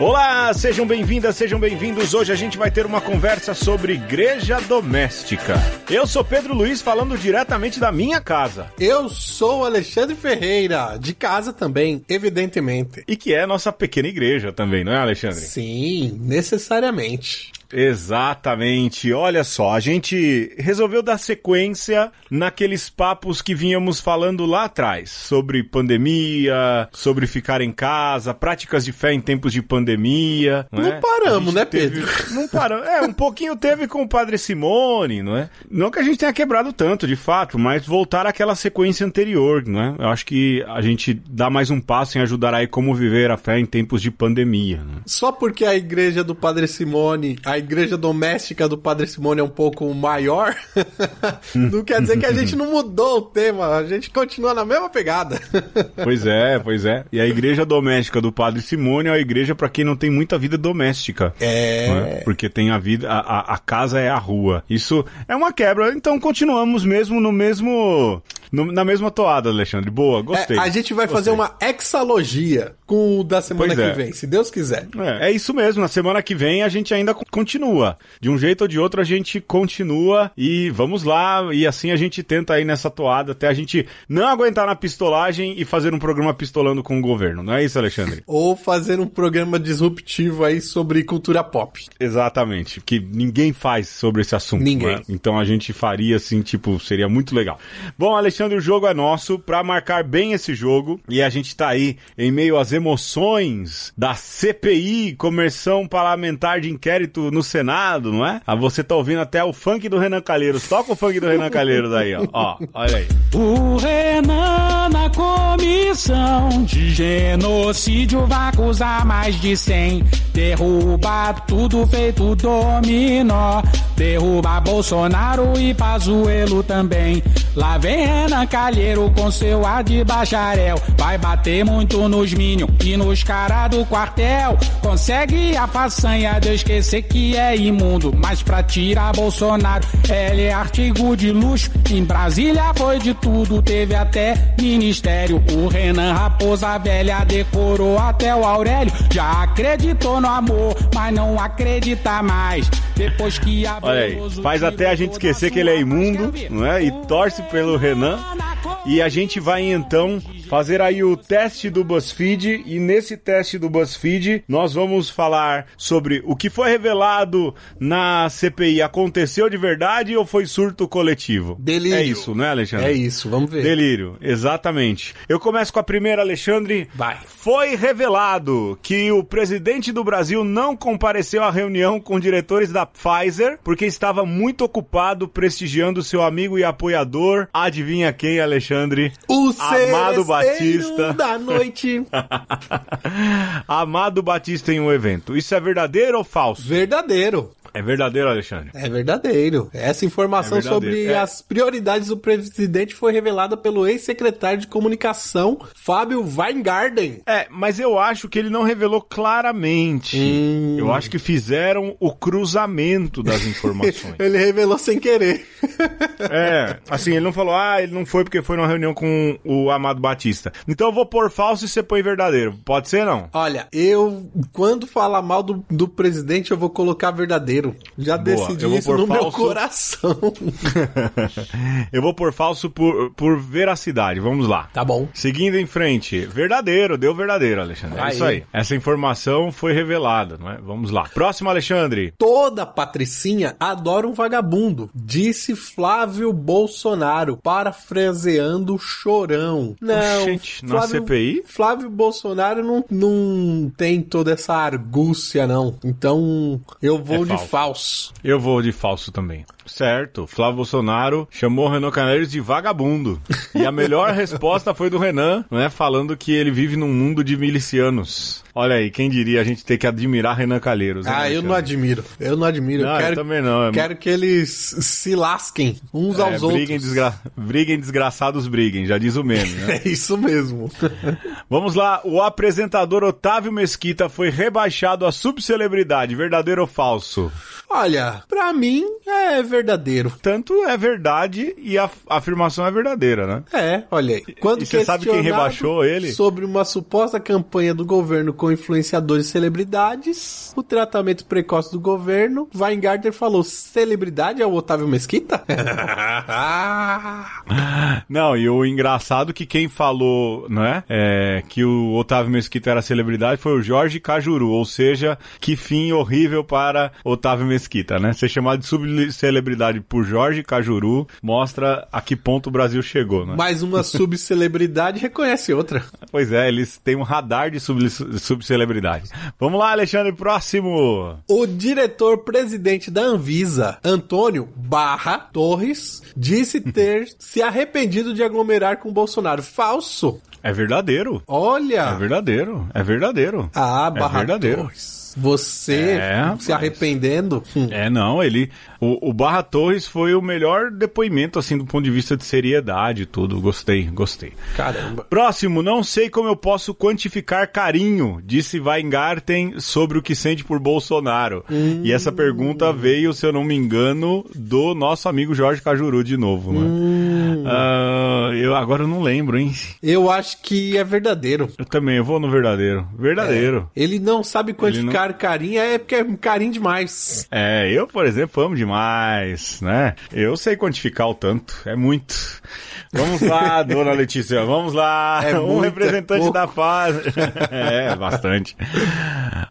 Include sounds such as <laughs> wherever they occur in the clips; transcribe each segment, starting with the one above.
Olá, sejam bem-vindas, sejam bem-vindos. Hoje a gente vai ter uma conversa sobre igreja doméstica. Eu sou Pedro Luiz, falando diretamente da minha casa. Eu sou Alexandre Ferreira, de casa também, evidentemente. E que é nossa pequena igreja também, não é, Alexandre? Sim, necessariamente. Exatamente. Olha só, a gente resolveu dar sequência naqueles papos que vínhamos falando lá atrás sobre pandemia, sobre ficar em casa, práticas de fé em tempos de pandemia. Não, é? paramos, né, teve... Pedro? <laughs> Não paramos. É, um pouquinho teve com o Padre Simone, não é? Não que a gente tenha quebrado tanto, de fato, mas voltar àquela sequência anterior, não é? Eu acho que a gente dá mais um passo em ajudar aí como viver a fé em tempos de pandemia. Né? Só porque a igreja do Padre Simone, a igreja doméstica do Padre Simone é um pouco maior, <laughs> não quer dizer que a gente não mudou o tema, a gente continua na mesma pegada. <laughs> pois é, pois é. E a igreja doméstica do Padre Simone é a igreja para quem não tem muita vida doméstica. É. é. Porque tem a vida, a, a casa é a rua. Isso é uma quebra. Então continuamos mesmo no mesmo na mesma toada, Alexandre. Boa, gostei. É, a gente vai gostei. fazer uma exalogia com o da semana que é. vem, se Deus quiser. É, é, isso mesmo. Na semana que vem a gente ainda continua. De um jeito ou de outro a gente continua e vamos lá. E assim a gente tenta aí nessa toada até a gente não aguentar na pistolagem e fazer um programa pistolando com o governo. Não é isso, Alexandre? <laughs> ou fazer um programa disruptivo aí sobre cultura pop. Exatamente. Que ninguém faz sobre esse assunto. Ninguém. Né? Então a gente faria assim, tipo, seria muito legal. Bom, Alexandre Alexandre, o jogo é nosso para marcar bem esse jogo e a gente tá aí em meio às emoções da CPI, Comissão Parlamentar de Inquérito no Senado, não é? Ah, você tá ouvindo até o funk do Renan Calheiros. Toca o funk do Renan Calheiros aí, ó. ó olha aí. O Renan na comissão de genocídio vai acusar mais de 100. Derruba tudo feito dominó. Derruba Bolsonaro e Pazuelo também. Lá vem Renan Calheiro com seu ar de bacharel. Vai bater muito nos Minion e nos cara do quartel. Consegue a façanha de esquecer que é imundo. Mas pra tirar Bolsonaro, ele é artigo de luxo. Em Brasília foi de tudo, teve até ministério. O Renan Raposa Velha decorou até o Aurélio. Já acreditou no amor, mas não acredita mais. Depois que a Olha aí, faz até a gente esquecer que ele é imundo, não é? E torce pelo Renan. E a gente vai então fazer aí o teste do BuzzFeed e nesse teste do BuzzFeed nós vamos falar sobre o que foi revelado na CPI. Aconteceu de verdade ou foi surto coletivo? Delírio. É isso, né, Alexandre? É isso, vamos ver. Delírio, exatamente. Eu começo com a primeira, Alexandre. Vai. Foi revelado que o presidente do Brasil não compareceu à reunião com diretores da Pfizer porque estava muito ocupado prestigiando seu amigo e apoiador. Adivinha quem, Alexandre? O Amado Batista. da noite. <laughs> Amado Batista em um evento. Isso é verdadeiro ou falso? Verdadeiro. É verdadeiro, Alexandre? É verdadeiro. Essa informação é sobre é. as prioridades do presidente foi revelada pelo ex-secretário de comunicação, Fábio Weingarten. É, mas eu acho que ele não revelou claramente. Hum. Eu acho que fizeram o cruzamento das <laughs> informações. ele revelou sem querer. é, assim, ele não falou, ah, ele não foi porque foi numa reunião com o Amado Batista. Então eu vou pôr falso e você põe verdadeiro. Pode ser, não? Olha, eu, quando falar mal do, do presidente, eu vou colocar verdadeiro. Já Boa, decidi isso no falso... meu coração. eu vou por <laughs> falso por, por veracidade. Vamos lá. Tá bom. Seguindo em frente. Verdadeiro, deu verdadeiro, Alexandre. É isso aí. Essa informação foi revelada, não é? Vamos lá. Próximo, Alexandre. Toda patricinha adora um vagabundo, disse Flávio Bolsonaro, parafraseando Chorão. Não, Gente, Flávio, na CPI? Flávio Bolsonaro não, não tem toda essa argúcia, não. Então, eu vou é de falso falso. Eu vou de falso também. Certo. Flávio Bolsonaro chamou o Renan Caneiros de vagabundo. E a melhor <laughs> resposta foi do Renan, né? Falando que ele vive num mundo de milicianos. Olha aí, quem diria a gente ter que admirar Renan Calheiros. Ah, eu não admiro. Eu não admiro. Não, eu, quero, eu também não. É... Quero que eles se lasquem uns é, aos briguem outros. Desgra... Briguem desgraçados, briguem, já diz o meme, né? <laughs> é isso mesmo. <laughs> Vamos lá, o apresentador Otávio Mesquita foi rebaixado a subcelebridade, verdadeiro ou falso? Olha, pra mim é verdadeiro. Tanto é verdade e a afirmação é verdadeira, né? É, olha aí. Quando E você sabe quem rebaixou ele? Sobre uma suposta campanha do governo com influenciadores e celebridades, o tratamento precoce do governo, Weingarten falou: celebridade é o Otávio Mesquita? <laughs> Não, e o engraçado que quem falou, né, é, que o Otávio Mesquita era celebridade foi o Jorge Cajuru, ou seja, que fim horrível para Otávio Mesquita, né? Ser chamado de subcelebridade por Jorge Cajuru mostra a que ponto o Brasil chegou, né? Mais uma <laughs> subcelebridade reconhece outra. Pois é, eles têm um radar de sub- subcelebridade. Vamos lá, Alexandre, próximo. O diretor-presidente da Anvisa, Antônio Barra Torres, disse <laughs> ter se arrependido de aglomerar com Bolsonaro. Falso. É verdadeiro. É Olha. verdadeiro. É verdadeiro. Ah, é Barra verdadeiro. Torres. Você É, se arrependendo? Hum. É, não, ele. O, o Barra Torres foi o melhor depoimento, assim, do ponto de vista de seriedade e tudo. Gostei, gostei. Caramba. Próximo, não sei como eu posso quantificar carinho, disse Weingarten sobre o que sente por Bolsonaro. E essa pergunta veio, se eu não me engano, do nosso amigo Jorge Cajuru de novo, né? Ah, eu agora eu não lembro, hein? Eu acho que é verdadeiro. Eu também, eu vou no verdadeiro. Verdadeiro. Ele não sabe quantificar carinho, é porque é carinho demais. É, eu, por exemplo, amo demais, né? Eu sei quantificar o tanto, é muito. Vamos lá, <laughs> dona Letícia, vamos lá. É um é representante pouco. da Pfizer. <laughs> é, bastante.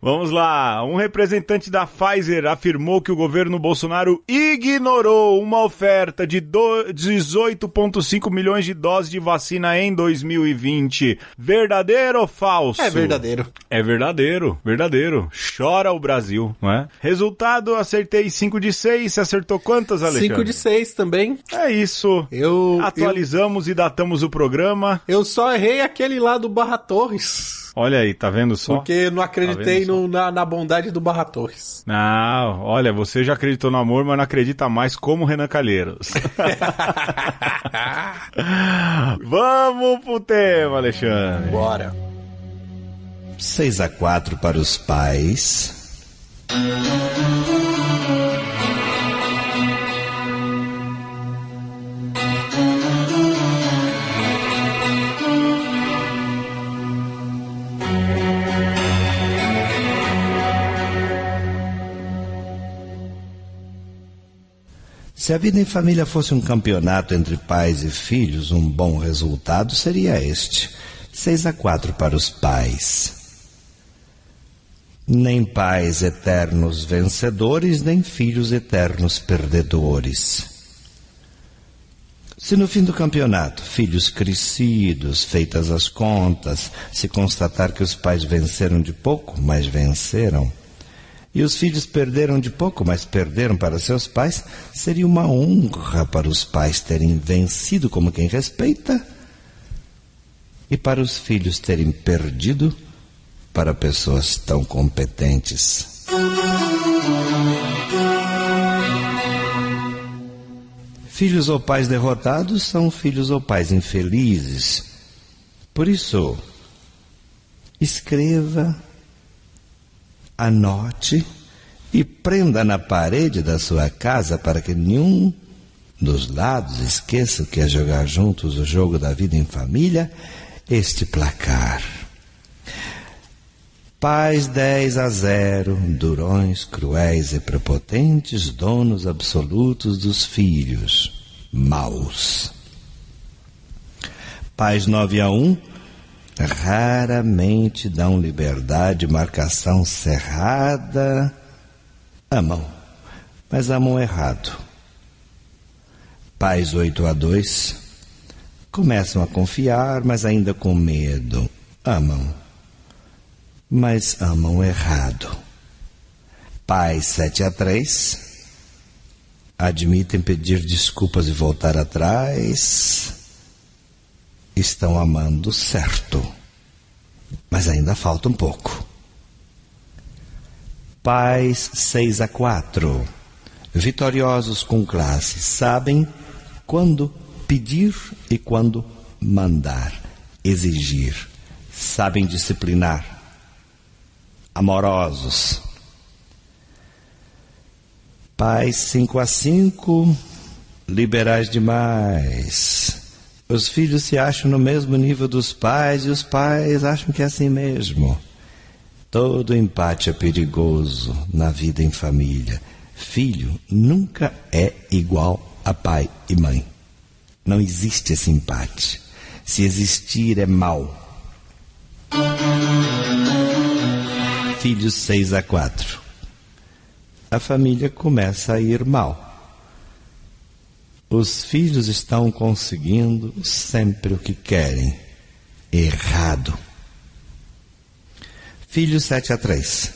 Vamos lá. Um representante da Pfizer afirmou que o governo Bolsonaro ignorou uma oferta de do- 18,5 milhões de doses de vacina em 2020. Verdadeiro ou falso? É verdadeiro. É verdadeiro, verdadeiro. Chora o Brasil, não é? Resultado, acertei 5 de 6. Você acertou quantas, Alexandre? 5 de 6 também. É isso. Eu, eu, Atualizamos e datamos o programa. eu só errei aquele lá do Barra Torres. Olha aí, tá vendo só? Porque eu não acreditei Tá vendo só? no- na, na bondade do Barra Torres. Não, olha, você já acreditou no amor, mas não acredita mais como Renan Calheiros. <laughs> Vamos pro tema, Alexandre. Bora. 6 a 4 para os pais. Se a vida em família fosse um campeonato entre pais e filhos, um bom resultado seria este: 6 a 4 para os pais. Nem pais eternos vencedores, nem filhos eternos perdedores. Se no fim do campeonato, filhos crescidos, feitas as contas, se constatar que os pais venceram de pouco, mas venceram, e os filhos perderam de pouco, mas perderam para seus pais, seria uma honra para os pais terem vencido como quem respeita e para os filhos terem perdido para pessoas tão competentes. Filhos ou pais derrotados são filhos ou pais infelizes. Por isso, escreva, anote e prenda na parede da sua casa para que nenhum dos lados esqueça que é jogar juntos o jogo da vida em família, este placar. Pais 10 a 0, durões cruéis e prepotentes, donos absolutos dos filhos, maus. Pais 9 a 1, raramente dão liberdade, marcação cerrada. Amam, mas amam errado. Pais 8 a 2, começam a confiar, mas ainda com medo. Amam mas amam errado. Pais 7 a 3 admitem pedir desculpas e voltar atrás. Estão amando certo, mas ainda falta um pouco. Pais 6 a 4 vitoriosos com classe, sabem quando pedir e quando mandar, exigir, sabem disciplinar amorosos. Pais 5 a 5, liberais demais. Os filhos se acham no mesmo nível dos pais e os pais acham que é assim mesmo. Todo empate é perigoso na vida em família. Filho nunca é igual a pai e mãe. Não existe esse empate. Se existir, é mal. Filhos 6 a 4. A família começa a ir mal. Os filhos estão conseguindo sempre o que querem. Errado. Filhos 7 a 3.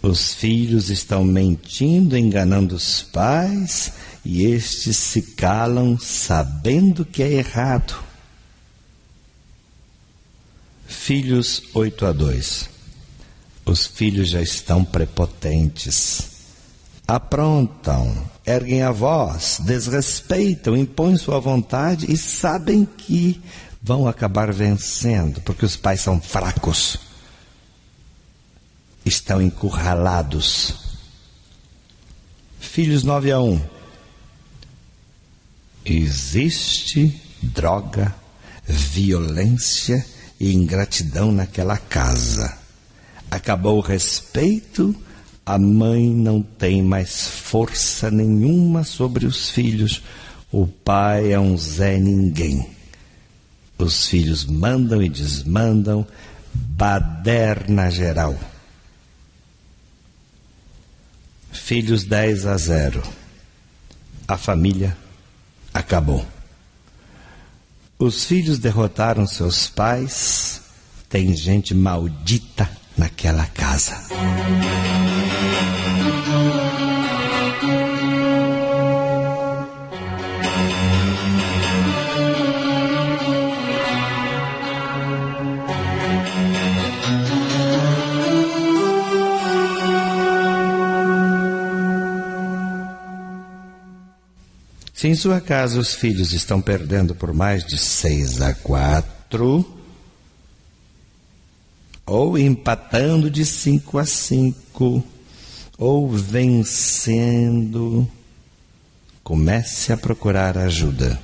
Os filhos estão mentindo, enganando os pais, e estes se calam sabendo que é errado. Filhos 8 a 2. Os filhos já estão prepotentes. Aprontam, erguem a voz, desrespeitam, impõem sua vontade e sabem que vão acabar vencendo, porque os pais são fracos, estão encurralados. Filhos 9 a 1. Existe droga, violência e ingratidão naquela casa. Acabou o respeito, a mãe não tem mais força nenhuma sobre os filhos, o pai é um Zé Ninguém. Os filhos mandam e desmandam, baderna geral. Filhos 10 a 0. A família acabou. Os filhos derrotaram seus pais. Tem gente maldita naquela casa. Se em sua casa os filhos estão perdendo por mais de seis a quatro, ou empatando de cinco a cinco, ou vencendo, comece a procurar ajuda.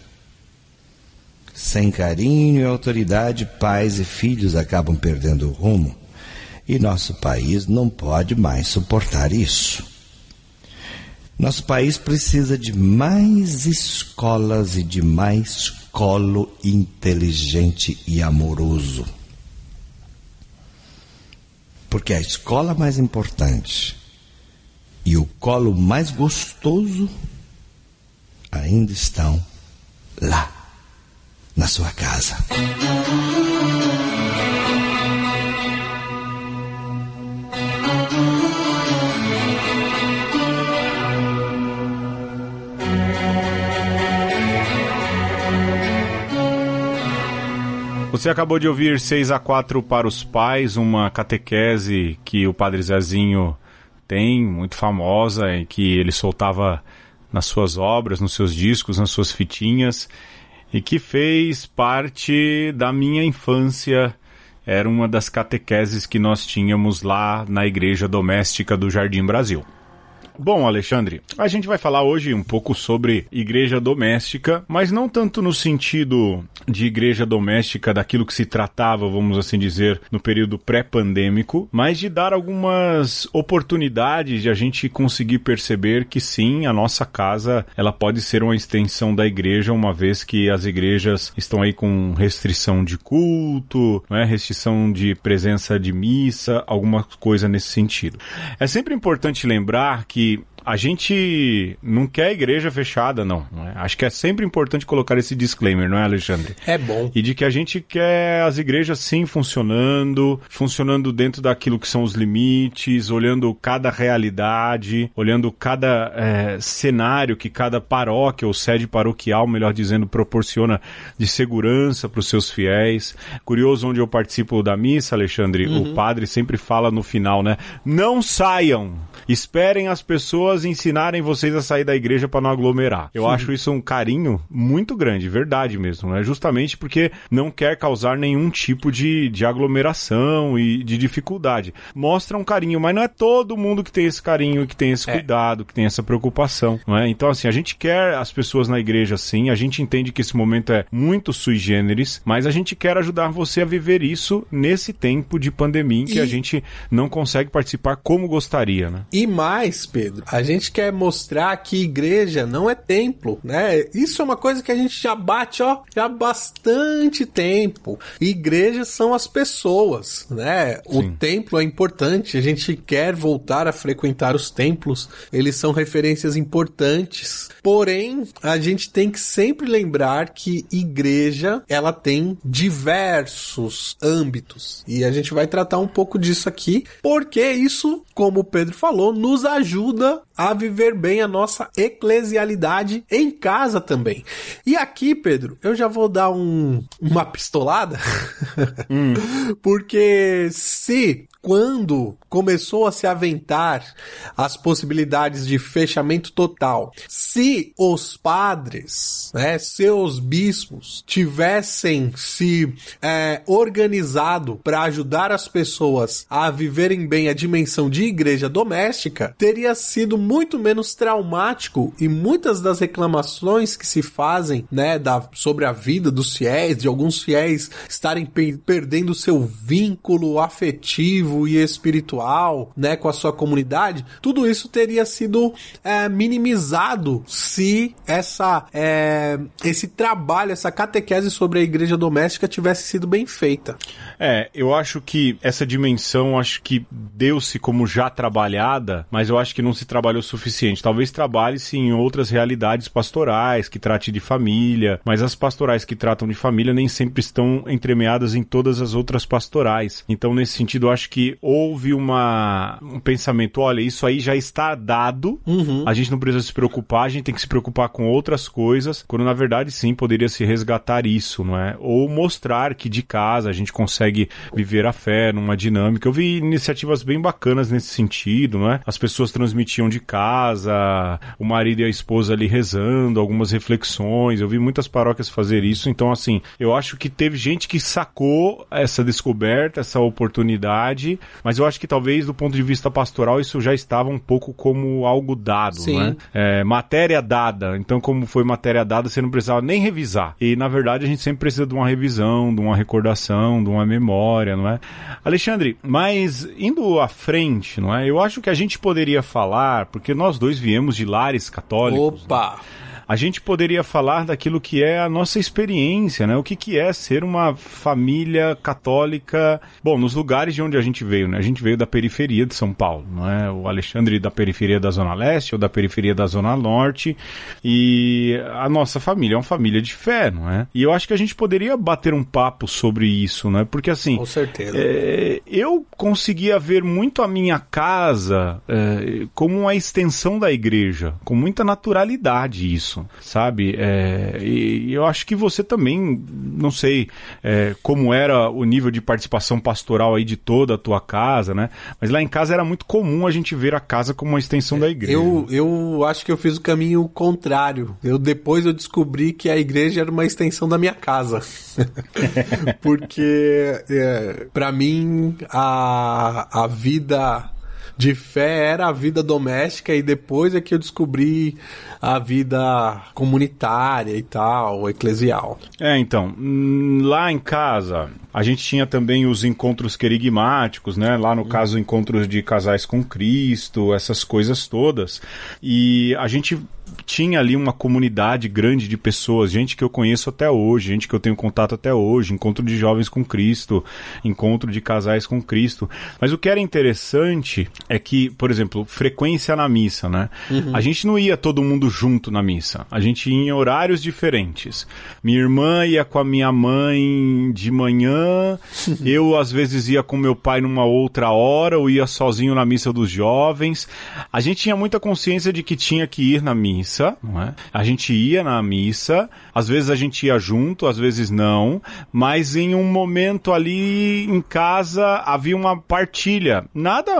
Sem carinho e autoridade, pais e filhos acabam perdendo o rumo. E nosso país não pode mais suportar isso. Nosso país precisa de mais escolas e de mais colo inteligente e amoroso. Porque a escola mais importante e o colo mais gostoso ainda estão lá, na sua casa. Você acabou de ouvir 6 a 4 para os pais, uma catequese que o Padre Zezinho tem, muito famosa, e que ele soltava nas suas obras, nos seus discos, nas suas fitinhas, e que fez parte da minha infância. Era uma das catequeses que nós tínhamos lá na Igreja Doméstica do Jardim Brasil. Bom, Alexandre, a gente vai falar hoje um pouco sobre igreja doméstica, mas não tanto no sentido de igreja doméstica daquilo que se tratava, vamos assim dizer, no período pré-pandêmico, mas de dar algumas oportunidades de a gente conseguir perceber que sim, a nossa casa, ela pode ser uma extensão da igreja, uma vez que as igrejas estão aí com restrição de culto, é, restrição de presença de missa, alguma coisa nesse sentido. É sempre importante lembrar que que a gente não quer igreja fechada, não. É? Acho que é sempre importante colocar esse disclaimer, não é, Alexandre? É bom. E de que a gente quer as igrejas sim funcionando, funcionando dentro daquilo que são os limites, olhando cada realidade, olhando cada é, cenário que cada paróquia ou sede paroquial, melhor dizendo, proporciona de segurança para os seus fiéis. Curioso onde eu participo da missa, Alexandre, uhum. o padre sempre fala no final, né? Não saiam, esperem as pessoas ensinarem vocês a sair da igreja para não aglomerar. Eu acho isso um carinho muito grande, verdade mesmo. É justamente porque não quer causar nenhum tipo de, de aglomeração e de dificuldade. Mostra um carinho, mas não é todo mundo que tem esse carinho, que tem esse É. cuidado, que tem essa preocupação, não é? Então, assim, a gente quer as pessoas na igreja sim, a gente entende que esse momento é muito sui generis, mas a gente quer ajudar você a viver isso nesse tempo de pandemia em que E- a gente não consegue participar como gostaria, né? E mais, Pedro, a gente quer mostrar que igreja não é templo, né? Isso é uma coisa que a gente já bate, ó, já há bastante tempo. Igrejas são as pessoas, né? O Sim. templo é importante, a gente quer voltar a frequentar os templos, eles são referências importantes. Porém, a gente tem que sempre lembrar que igreja, ela tem diversos âmbitos. E a gente vai tratar um pouco disso aqui, porque isso, como o Pedro falou, nos ajuda a viver bem a nossa eclesialidade em casa também. E aqui, Pedro, eu já vou dar um, uma pistolada, <laughs> porque se quando começou a se aventar as possibilidades de fechamento total, se os padres, né, seus bispos tivessem se é, organizado para ajudar as pessoas a viverem bem a dimensão de igreja doméstica, teria sido muito menos traumático e muitas das reclamações que se fazem, né, da, sobre a vida dos fiéis, de alguns fiéis estarem pe- perdendo seu vínculo afetivo e espiritual, né, com a sua comunidade, tudo isso teria sido é, minimizado se essa é, esse trabalho, essa catequese sobre a igreja doméstica tivesse sido bem feita. É, eu acho que essa dimensão, acho que deu-se como já trabalhada, mas eu acho que não se trabalhou o suficiente. Talvez trabalhe-se em outras realidades pastorais, que trate de família, mas as pastorais que tratam de família nem sempre estão entremeadas em todas as outras pastorais. Então, nesse sentido, eu acho que houve uma, um pensamento, olha, isso aí já está dado, a gente não precisa se preocupar, a gente tem que se preocupar com outras coisas, quando na verdade sim poderia se resgatar isso, não é? Ou mostrar que de casa a gente consegue viver a fé numa dinâmica. Eu vi iniciativas bem bacanas nesse sentido, não é? As pessoas transmitiam de casa, o marido e a esposa ali rezando, algumas reflexões. Eu vi muitas paróquias fazer isso, então assim, eu acho que teve gente que sacou essa descoberta, essa oportunidade, mas eu acho que talvez do ponto de vista pastoral isso já estava um pouco como algo dado, Sim. não é? Matéria dada. Então, como foi matéria dada, você não precisava nem revisar. E, na verdade, a gente sempre precisa de uma revisão, de uma recordação, de uma memória, não é? Alexandre, mas indo à frente, não é? Eu acho que a gente poderia falar, porque nós dois viemos de lares católicos. Opa! A gente poderia falar daquilo que é a nossa experiência, né? O que, que é ser uma família católica. Bom, nos lugares de onde a gente veio, né? A gente veio da periferia de São Paulo, não é? O Alexandre da periferia da Zona Leste ou da periferia da Zona Norte. E a nossa família é uma família de fé, não é? E eu acho que a gente poderia bater um papo sobre isso, né? Porque assim. Com certeza. É, eu conseguia ver muito a minha casa é, como uma extensão da igreja, com muita naturalidade isso, sabe? É, e, e eu acho que você também, não sei é, como era o nível de participação pastoral aí de toda a tua casa, né? Mas lá em casa era muito comum a gente ver a casa como uma extensão da igreja. Eu, eu acho que eu fiz o caminho contrário. Eu depois eu descobri que a igreja era uma extensão da minha casa. <laughs> Porque é, para mim a, a vida de fé era a vida doméstica e depois é que eu descobri a vida comunitária e tal, eclesial. É, então, hum, lá em casa, a gente tinha também os encontros querigmáticos, né? Lá no caso, encontros de casais com Cristo, essas coisas todas. E a gente tinha ali uma comunidade grande de pessoas, gente que eu conheço até hoje, gente que eu tenho contato até hoje, encontro de jovens com Cristo, encontro de casais com Cristo. Mas o que era interessante é que, por exemplo, frequência na missa, né? A gente não ia todo mundo junto na missa. A gente ia em horários diferentes. Minha irmã ia com a minha mãe de manhã, <laughs> eu às vezes ia com meu pai numa outra hora, ou ia sozinho na missa dos jovens. A gente tinha muita consciência de que tinha que ir na missa missa, não é? A gente ia na missa, às vezes a gente ia junto, às vezes não, mas em um momento ali em casa havia uma partilha. Nada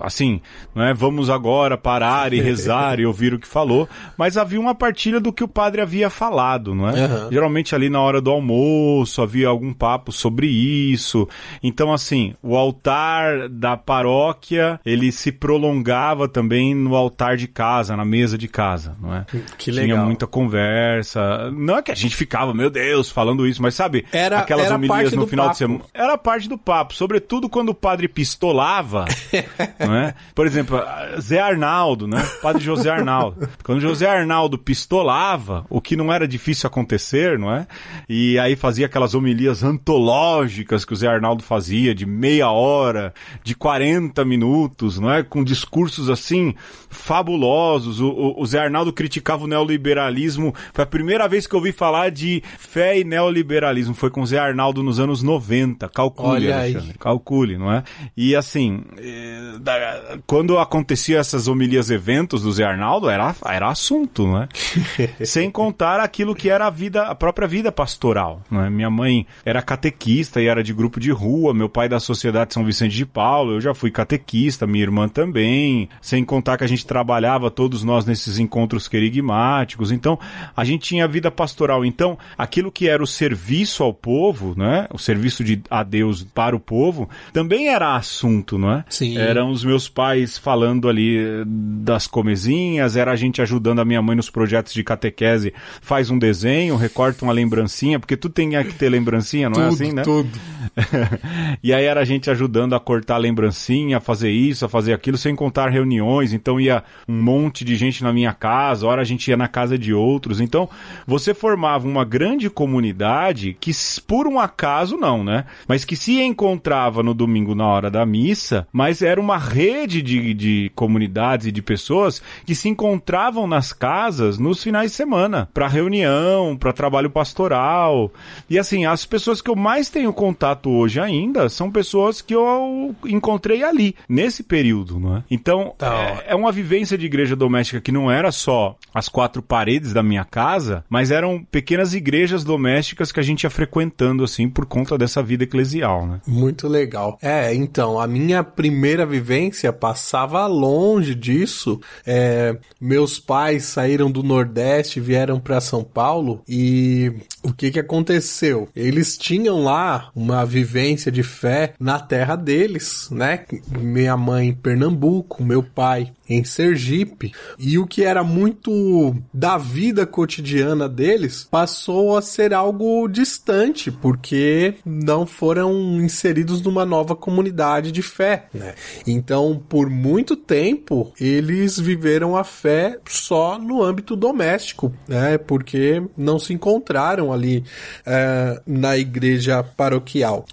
assim, não é? Vamos agora parar e rezar e ouvir o que falou, mas havia uma partilha do que o padre havia falado, não é? Aham. Geralmente ali na hora do almoço havia algum papo sobre isso. Então, assim, o altar da paróquia ele se prolongava também no altar de casa, na mesa de casa, não é? Que Tinha legal. muita conversa. Não é que a gente ficava, meu Deus, falando isso, mas sabe, Era- aquelas era homilias no final de papo. semana. Era parte do papo, sobretudo quando o padre pistolava, <laughs> não é? Por exemplo, Zé Arnaldo, né? Padre José Arnaldo. Quando José Arnaldo pistolava, o que não era difícil acontecer, não é? E aí fazia aquelas homilias antológicas que o Zé Arnaldo fazia, de meia hora, de 40 minutos, não é? Com discursos assim fabulosos. O, o- o Zé Arnaldo criticava o neoliberalismo. Foi a primeira vez que eu ouvi falar de fé e neoliberalismo. Foi com o Zé Arnaldo nos anos 90. Calcule, Olha aí. Alexandre. Calcule, não é? E assim, eh, quando acontecia essas homilias eventos do Zé Arnaldo, era, era assunto, não é? <laughs> Sem contar aquilo que era a vida, a própria vida pastoral, não é? Minha mãe era catequista e era de grupo de rua, meu pai da Sociedade São Vicente de Paulo, eu já fui catequista, minha irmã também, sem contar que a gente trabalhava todos nós nesses encontros querigmáticos, então a gente tinha vida pastoral, então aquilo que era o serviço ao povo, né? O serviço de a Deus para o povo, também era assunto, não é? Sim. Eram os meus pais falando ali eh, das comezinhas, era a gente ajudando a minha mãe nos projetos de catequese, faz um desenho, recorta uma lembrancinha, porque tu tem que ter lembrancinha, não é tudo, assim, né? tudo. <laughs> e aí era a gente ajudando a cortar a lembrancinha, a fazer isso, a fazer aquilo, sem contar reuniões. Então ia um monte de gente na minha casa, hora a gente ia na casa de outros. Então você formava uma grande comunidade que, por um acaso, não, né? Mas que se encontrava no domingo na hora da missa, mas era uma rede de, de comunidades e de pessoas que se encontravam nas casas nos finais de semana, para reunião, para trabalho pastoral. E assim, as pessoas que eu mais tenho contato hoje ainda são pessoas que eu encontrei ali, nesse período, não é? Então, Tá. é, é uma vivência de igreja doméstica que não era só as quatro paredes da minha casa, mas eram pequenas igrejas domésticas que a gente ia frequentando, assim, por conta dessa vida eclesial, né? Muito legal. É, então, a minha primeira vivência passava longe disso. É, meus pais saíram do Nordeste, vieram para São Paulo e o que que aconteceu? Eles tinham lá uma vivência de fé na terra deles, né? Minha mãe em Pernambuco, meu pai em Sergipe, e o que era muito da vida cotidiana deles passou a ser algo distante, porque não foram inseridos numa nova comunidade de fé, né? Então, por muito tempo, eles viveram a fé só no âmbito doméstico, né? Porque não se encontraram ali eh, na igreja paroquial.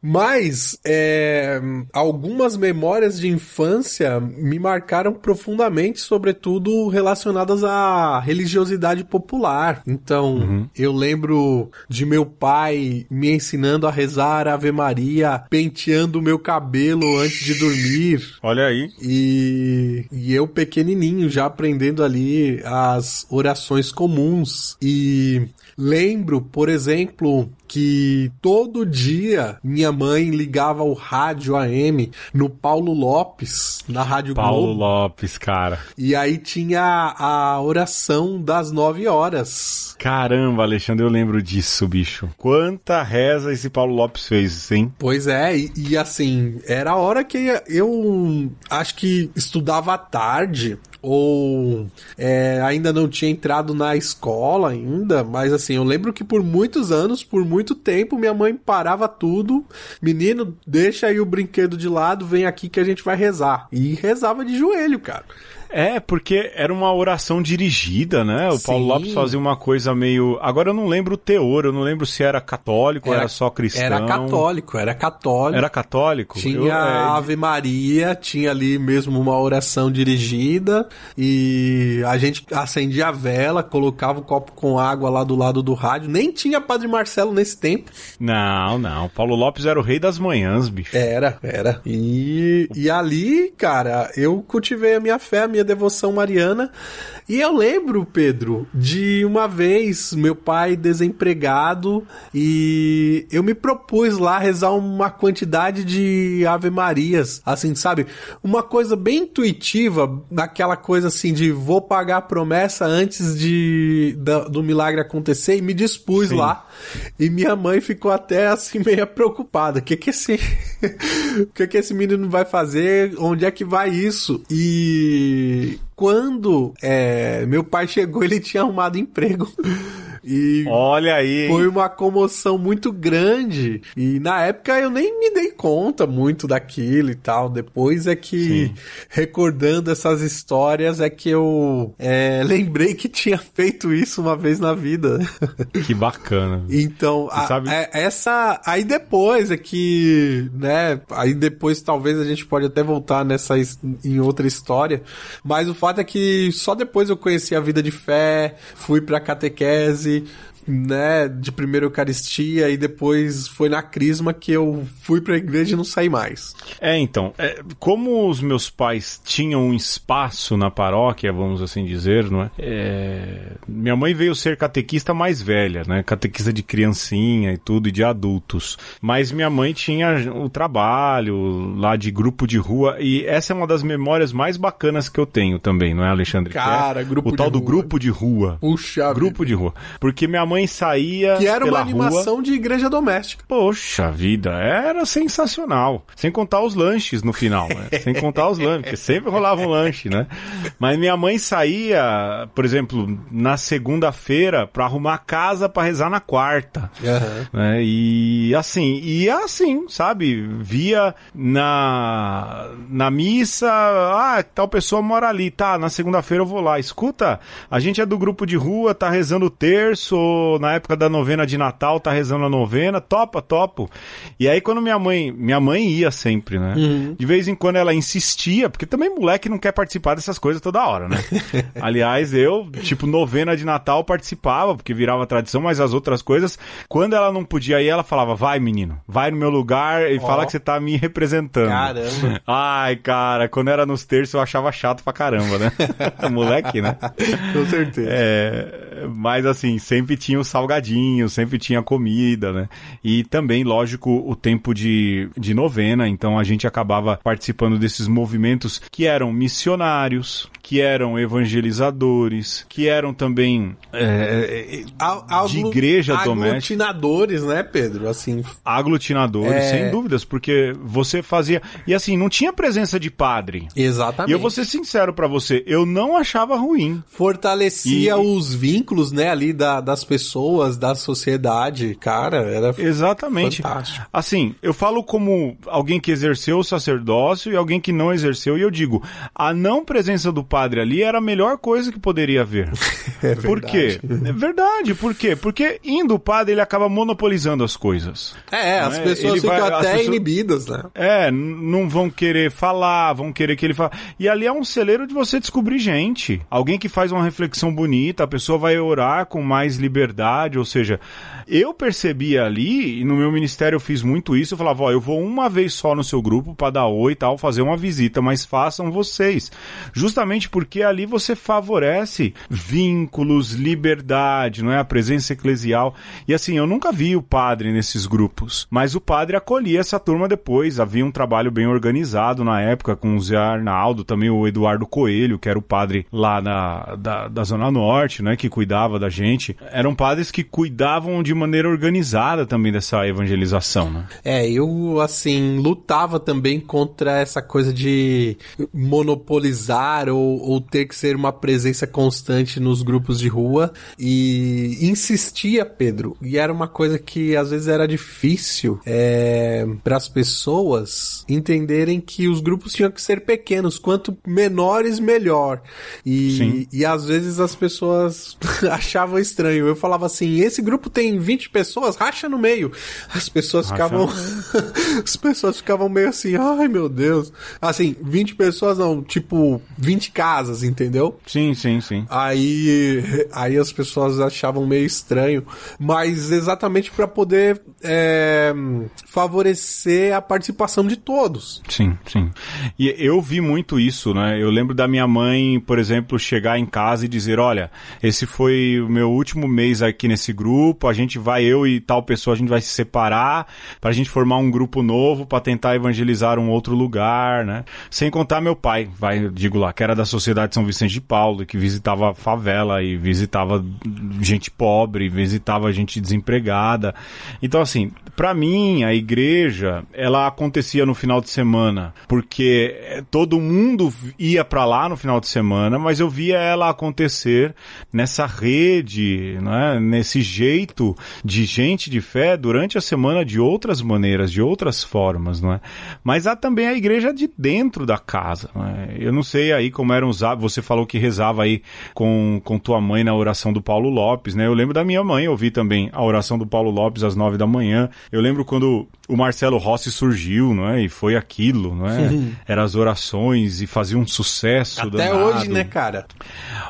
Mas é, algumas memórias de infância me marcaram profundamente, sobretudo relacionadas à religiosidade popular. Então, eu lembro de meu pai me ensinando a rezar Ave Maria, penteando o meu cabelo antes de dormir. Olha aí. E, e eu pequenininho já aprendendo ali as orações comuns. E lembro, por exemplo, que todo dia minha mãe ligava o rádio AM no Paulo Lopes, na Rádio Paulo Globo. Lopes, cara. E aí tinha a oração das nove horas. Caramba, Alexandre, eu lembro disso, bicho. Quanta reza esse Paulo Lopes fez, hein? Pois é, e, e assim, era a hora que eu acho que estudava à tarde, ou é, ainda não tinha entrado na escola ainda, mas assim, eu lembro que por muitos anos, por muito tempo, minha mãe parava tudo, menino, deixa aí o brinquedo de lado, vem aqui que a gente vai rezar. E rezava de joelho, cara. É, porque era uma oração dirigida, né? O Paulo Sim. Lopes fazia uma coisa meio. Agora eu não lembro o teor, eu não lembro se era católico ou era só cristão. Era católico, era católico. Era católico? Tinha Eu, é, a Ave Maria, tinha ali mesmo uma oração dirigida e a gente acendia a vela, colocava o copo com água lá do lado do rádio. Nem tinha Padre Marcelo nesse tempo. Não, não. Paulo Lopes era o rei das manhãs, bicho. Era, era. E, e ali, cara, eu cultivei a minha fé, a minha minha devoção mariana. E eu lembro, Pedro, de uma vez meu pai desempregado e eu me propus lá rezar uma quantidade de Ave Marias, assim, sabe? Uma coisa bem intuitiva, daquela coisa assim de vou pagar a promessa antes de da, do milagre acontecer e me dispus Sim. lá. E minha mãe ficou até assim <laughs> meio preocupada. O que que esse o <laughs> que que esse menino vai fazer? Onde é que vai isso? E quando é, meu pai chegou, ele tinha arrumado emprego. <laughs> E Olha aí. Foi uma comoção muito grande. E na época eu nem me dei conta muito daquilo e tal. Depois é que, Sim. recordando essas histórias, é que eu é, lembrei que tinha feito isso uma vez na vida. <laughs> Que bacana. então, a, sabe... é, essa. Aí depois é que, né? Aí depois talvez a gente pode até voltar nessa em outra história. Mas o fato é que só depois eu conheci a vida de fé, fui pra catequese see né, de primeira Eucaristia e depois foi na Crisma que eu fui pra igreja e não saí mais. É, então, é, como os meus pais tinham um espaço na paróquia, vamos assim dizer, não é? é? Minha mãe veio ser catequista mais velha, né? Catequista de criancinha e tudo, e de adultos. Mas minha mãe tinha o trabalho lá de grupo de rua, e essa é uma das memórias mais bacanas que eu tenho também, não é, Alexandre? Cara, é grupo o tal do grupo de rua. Puxa, grupo vida. de rua. Porque minha mãe saía. Que era uma animação rua. de igreja doméstica. Poxa vida, era sensacional. Sem contar os lanches no final, né? <laughs> Sem contar os lanches, porque sempre rolava um lanche, né? Mas minha mãe saía, por exemplo, na segunda-feira pra arrumar a casa pra rezar na quarta. Uhum. Né? E assim, e assim, sabe? Via na, na missa, ah, tal pessoa mora ali, tá, na segunda-feira eu vou lá. Escuta, a gente é do grupo de rua, tá rezando o terço, na época da novena de Natal, tá rezando a novena, topa, topo. E aí quando minha mãe, minha mãe ia sempre, né? Uhum. De vez em quando ela insistia, porque também moleque não quer participar dessas coisas toda hora, né? <laughs> Aliás, eu, tipo, novena de Natal participava, porque virava tradição, mas as outras coisas, quando ela não podia ir, ela falava, vai menino, vai no meu lugar e oh. fala que você tá me representando. Caramba. Ai, cara, quando era nos terços eu achava chato pra caramba, né? <laughs> moleque, né? Com certeza. É, mas assim, sempre tinha o salgadinho, sempre tinha comida, né? E também, lógico, o tempo de, de novena, então a gente acabava participando desses movimentos que eram missionários, que eram evangelizadores, que eram também é, é de igreja doméstica. Aglutinadores, né, Pedro? Assim. Aglutinadores, é... sem dúvidas, porque você fazia. E assim, não tinha presença de padre. Exatamente. E eu vou ser sincero para você, eu não achava ruim. Fortalecia e... os vínculos, né, ali da, das pessoas, da sociedade. Cara, era. Exatamente. Fantástico. Assim, eu falo como alguém que exerceu o sacerdócio e alguém que não exerceu, e eu digo, a não presença do padre ali era a melhor coisa que poderia haver. <laughs> é por quê? É verdade, por quê? Porque indo o padre, ele acaba monopolizando as coisas. É, as é? pessoas ele ficam vai, até pessoas, inibidas, né? É, não vão querer falar, vão querer que ele fale. E ali é um celeiro de você descobrir gente. Alguém que faz uma reflexão bonita, a pessoa vai orar com mais liberdade, ou seja, eu percebi ali, e no meu ministério eu fiz muito isso, eu falava, ó, eu vou uma vez só no seu grupo para dar oi e tal, fazer uma visita, mas façam vocês. Justamente porque ali você favorece vínculos, liberdade, não é? A presença eclesial. E assim, eu nunca vi o padre nesses grupos, mas o padre acolhia essa turma depois, havia um trabalho bem organizado na época com o Zé Arnaldo, também o Eduardo Coelho, que era o padre lá na, da, da Zona Norte, né, que cuidava da gente. Eram padres que cuidavam de maneira organizada também dessa evangelização, né? É, eu, assim, lutava também contra essa coisa de monopolizar ou, ou ter que ser uma presença constante nos grupos de rua e insistia, Pedro, e era uma coisa que às vezes era difícil é, para as pessoas entenderem que os grupos tinham que ser pequenos, quanto menores, melhor. E, e às vezes as pessoas <laughs> achavam estranho. Eu falava assim: esse grupo tem 20 pessoas, racha no meio. As pessoas Racha ficavam. <laughs> As pessoas ficavam meio assim, ai meu Deus. Assim, 20 pessoas não, tipo, 20 casas, entendeu? Sim, sim, sim. Aí, aí as pessoas achavam meio estranho, mas exatamente para poder é, favorecer a participação de todos. Sim, sim. E eu vi muito isso, né? Eu lembro da minha mãe, por exemplo, chegar em casa e dizer: Olha, esse foi o meu último mês aqui nesse grupo, a gente vai, eu e tal pessoa, a gente vai se separar pra gente formar um grupo novo pra tentar evangelizar um outro lugar, né? Sem contar meu pai, vai, digo lá, que era da Sociedade São Vicente de Paulo, que visitava a favela e visitava gente pobre, visitava gente desempregada. Então, assim, pra mim, a igreja, ela acontecia no final de semana, porque eh, todo mundo ia pra lá no final de semana, mas eu via ela acontecer nessa rede, né, nesse jeito de gente de fé durante a semana de outras maneiras, de outras formas, não é? Mas há também a igreja de dentro da casa. não é? Eu não sei aí como eram os hábitos. Você falou que rezava aí com, com tua mãe na oração do Paulo Lopes, né? Eu lembro da minha mãe ouvir também a oração do Paulo Lopes às nove da manhã. Eu lembro quando o Marcelo Rossi surgiu, não é? E foi aquilo, não é? Eram as orações e fazia um sucesso Até danado. hoje, né, cara?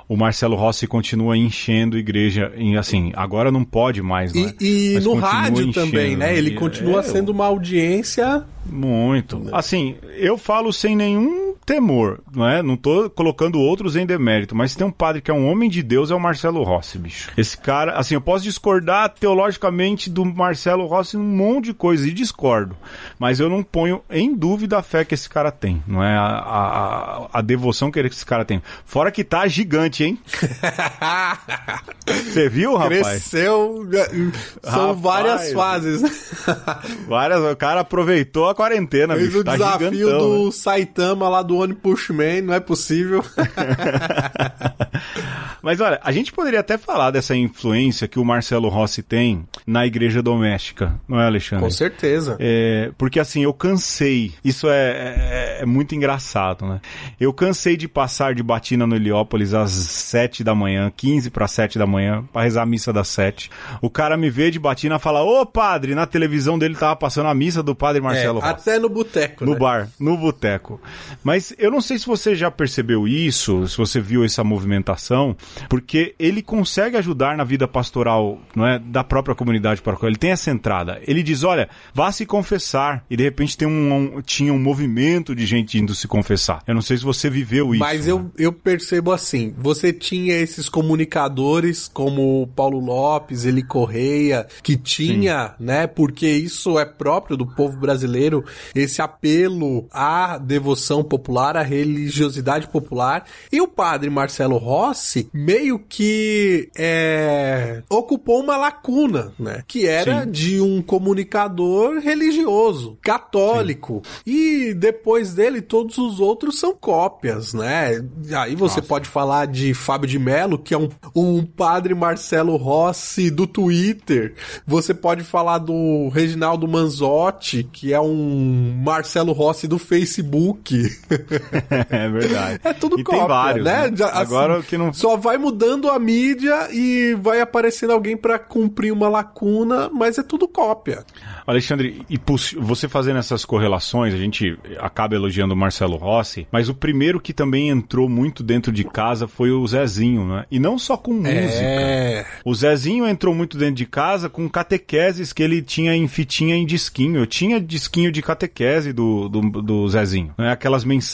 O Marcelo Rossi continua enchendo igreja, em, assim, agora não pode mais, né? E, e no rádio enchendo, também, né? Ele E- continua é, sendo uma audiência. muito. Assim, eu falo sem nenhum temor, não é? Não tô colocando outros em demérito, mas tem um padre que é um homem de Deus, é o Marcelo Rossi, bicho. Esse cara, assim, eu posso discordar teologicamente do Marcelo Rossi em um monte de coisa, e discordo. Mas eu não ponho em dúvida a fé que esse cara tem, não é? A, a, a devoção que esse cara tem. Fora que tá gigante, hein? <laughs> Você viu, rapaz? Cresceu. São Rapaz. várias fases. Várias, o cara aproveitou a quarentena, Fez bicho. o tá desafio gigantão, né? do Saitama lá do One Push Man, não é possível. <laughs> Mas olha, a gente poderia até falar dessa influência que o Marcelo Rossi tem na igreja doméstica, não é, Alexandre? Com certeza. É, porque assim, eu cansei. Isso é, é- é muito engraçado, né? Eu cansei de passar de batina no Heliópolis às 7 da manhã, 15 para 7 da manhã, para rezar a missa das 7. O cara me vê de batina e fala: Ô padre, na televisão dele tava passando a missa do padre Marcelo É, Rossi. até no boteco, No né? bar, no boteco. Mas eu não sei se você já percebeu isso, se você viu essa movimentação, porque ele consegue ajudar na vida pastoral, não é, da própria comunidade paroquial. Ele tem essa entrada. Ele diz, olha, vá se confessar. E de repente tem um, um- tinha um movimento de gente indo se confessar. Eu não sei se você viveu isso. Mas né? eu, eu percebo assim, você tinha esses comunicadores como o Paulo Lopes, Eli Correia, que tinha, né, porque isso é próprio do povo brasileiro, esse apelo à devoção popular, à religiosidade popular, e o padre Marcelo Rossi meio que é, ocupou uma lacuna, né, que era Sim. de um comunicador religioso, católico, e depois dele todos os outros são cópias, né? Aí você Nossa. pode falar de Fábio de Mello, que é um, um padre Marcelo Rossi do Twitter. Você pode falar do Reginaldo Manzotti, que é um Marcelo Rossi do Facebook. <laughs> <laughs> é verdade. É tudo e cópia, tem vários, né? né? Já, assim, Agora o que não Só vai mudando a mídia e vai aparecendo alguém pra cumprir uma lacuna, mas é tudo cópia. Alexandre, e você fazendo essas correlações, a gente acaba elogiando o Marcelo Rossi, mas o primeiro que também entrou muito dentro de casa foi o Zezinho, né? E não só com música. É. O Zezinho entrou muito dentro de casa com catequeses que ele tinha em fitinha em disquinho. Eu tinha disquinho de catequese do, do, do Zezinho. Né? Aquelas mensagens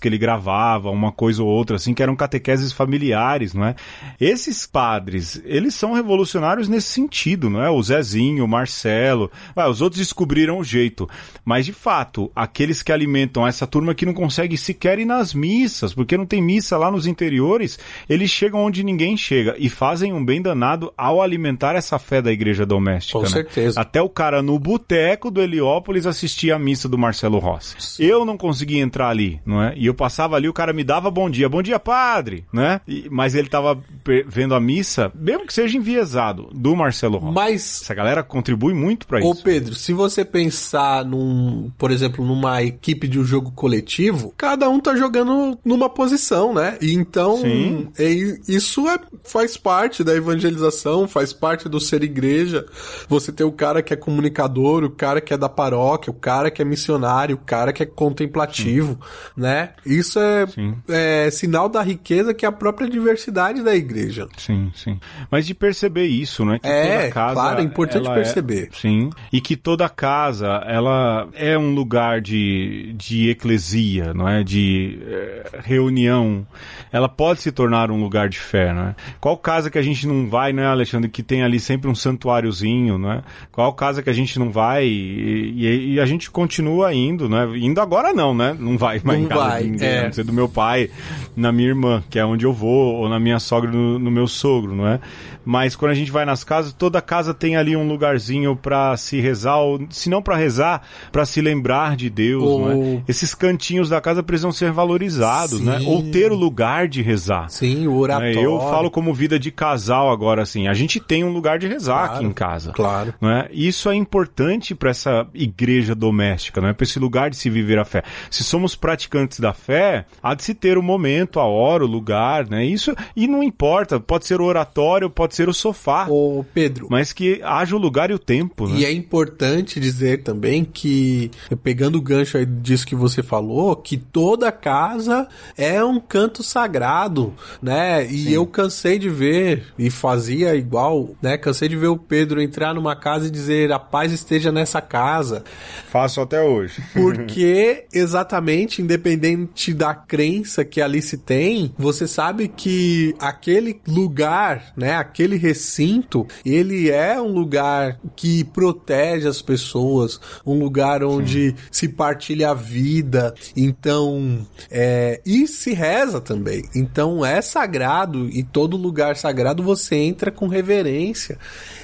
que ele gravava, uma coisa ou outra, assim, que eram catequeses familiares, não é? Esses padres, eles são revolucionários nesse sentido, não é? O Zezinho, o Marcelo. Ah, os outros descobriram o jeito. Mas, de fato, aqueles que alimentam essa turma que não consegue sequer ir nas missas, porque não tem missa lá nos interiores, eles chegam onde ninguém chega e fazem um bem danado ao alimentar essa fé da igreja doméstica. Com né? certeza. Até o cara no boteco do Heliópolis assistia a missa do Marcelo Rossi. Eu não conseguia entrar ali, não é? E eu passava ali, o cara me dava bom dia, bom dia, padre, né? E- mas ele tava vendo a missa, mesmo que seja enviesado, do Marcelo Rossi. Mas Essa galera contribui muito pra Ô isso. Pedro, se você pensar num, por exemplo, numa equipe de um jogo coletivo, cada um tá jogando numa posição, né? E então, Sim. é- isso é, faz parte da evangelização, faz parte do ser igreja. Você tem o cara que é comunicador, o cara que é da paróquia, o cara que é missionário, o cara que é contemplativo, né? Isso é, é sinal da riqueza que é a própria diversidade da igreja. Sim, sim. Mas de perceber isso, né? Que É, toda casa, claro, é importante ela perceber. sim. E que toda casa, ela é um lugar de, de eclesia, não é? De eh, reunião. Ela pode se tornar um lugar de fé, não é? Qual casa que a gente não vai, né, Alexandre, que tem ali sempre um santuáriozinho, não é? Qual casa que a gente não vai e, e- e a gente continua indo, né? Indo agora não, né? Não vai mais Não em casa vai, de ninguém, é. a não ser do meu pai, na minha irmã, que é onde eu vou, ou na minha sogra, no, no meu sogro, não é? Mas quando a gente vai nas casas, toda casa tem ali um lugarzinho pra se rezar, ou se não pra rezar, pra se lembrar de Deus, Ou- não é? Esses cantinhos da casa precisam ser valorizados, Sim. né? Ou ter o lugar de rezar. Sim, o né? oratório. Eu falo como vida de casal agora, assim. A gente tem um lugar de rezar Claro, aqui em casa. claro. Não é? Isso é importante para essa igreja doméstica, não é? Para esse lugar de se viver a fé. Se somos praticantes da fé, há de se ter o momento, a hora, o lugar, né? Isso e não importa, pode ser o oratório, pode ser o sofá, Ô, Pedro, mas que haja o lugar e o tempo, né? E é importante dizer também que, pegando o gancho aí disso que você falou, que toda casa é um canto sagrado, né? E eu cansei de ver, e fazia igual, né? Cansei de ver o Pedro entrar numa casa e dizer a paz esteja nessa casa. Faço até hoje. Porque, <laughs> exatamente, independente da crença que ali se tem, você sabe que aquele lugar, né, aquele recinto, ele é um lugar que protege as pessoas, um lugar onde se partilha a vida, então, é, e se reza também. Então, é sagrado e todo lugar sagrado você entra com reverência.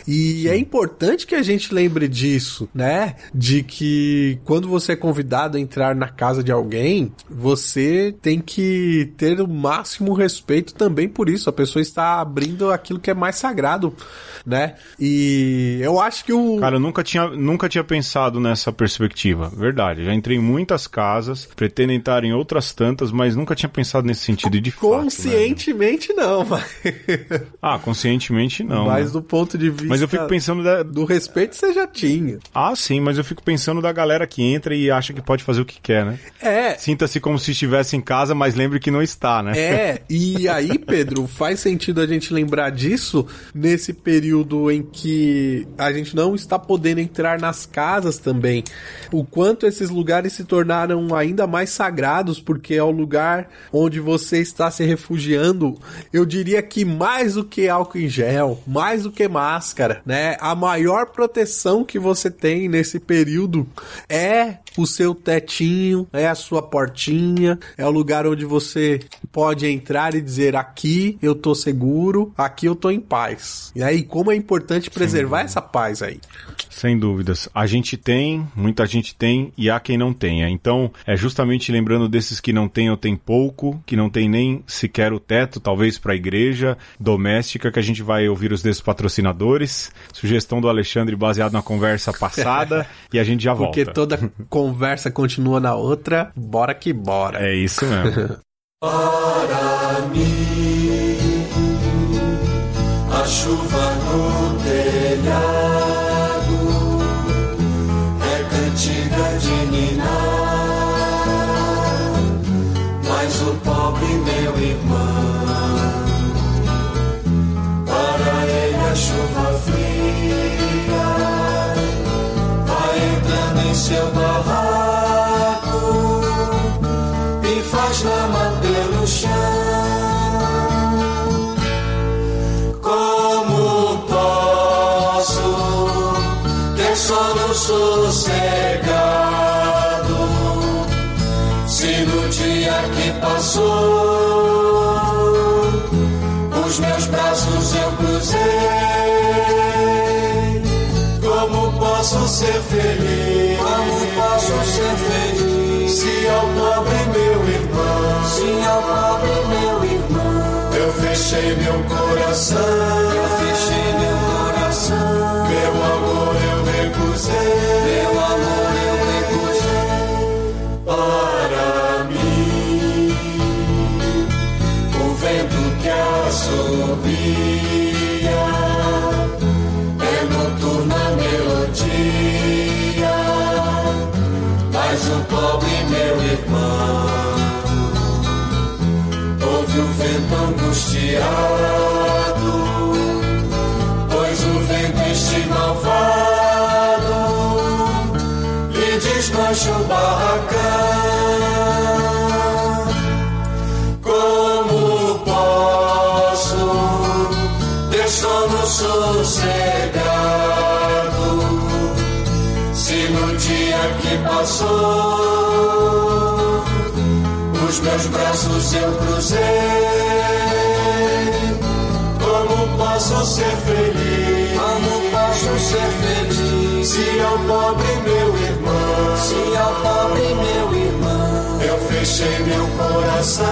E é importante que a gente lembre disso, né? De que quando você é convidado a entrar na casa de alguém, você tem que ter o máximo respeito também por isso. A pessoa está abrindo aquilo que é mais sagrado, né? E eu acho que o. Cara, eu nunca tinha, nunca tinha pensado nessa perspectiva. Verdade. Já entrei em muitas casas, pretendo entrar em outras tantas, mas nunca tinha pensado nesse sentido de fato. né? Conscientemente não, mas, <laughs> Ah, conscientemente não. mas né? do ponto de vista Mas eu fico pensando da... do respeito você já tinha. Ah, sim, mas eu fico pensando da galera que entra e acha que pode fazer o que quer, né? É, Sinta-se como se estivesse em casa, mas lembre que não está, né? É, e aí, Pedro, faz sentido a gente lembrar disso nesse período em que a gente não está podendo entrar nas casas também. O quanto esses lugares se tornaram ainda mais sagrados, porque é o lugar onde você está se refugiando. Eu diria que mais do que álcool em gel, mais do que máscara, né? A maior proteção que você tem nesse período é o seu tetinho, é a sua portinha, é o lugar onde você pode entrar e dizer aqui eu tô seguro, aqui eu tô em paz. E aí, como é importante preservar essa paz aí. Sem dúvidas. A gente tem, muita gente tem, e há quem não tenha. Então, é justamente lembrando desses que não têm ou tem pouco, que não tem nem sequer o teto, talvez para a igreja doméstica, que a gente vai ouvir os desses patrocinadores. Sugestão do Alexandre baseado na conversa passada, <laughs> e a gente já volta. Porque toda conversa continua na outra, bora que bora. É isso mesmo. <laughs> A chuva no telhado meu coração, desmancha o barracão. Como posso ter sono sossegado se no dia que passou os meus braços eu cruzei. Como posso ser feliz? Se ao pobre meu irmão, se ao pobre meu irmão, eu fechei meu coração,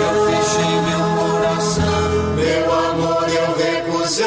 eu fechei meu coração, meu amor eu recusei.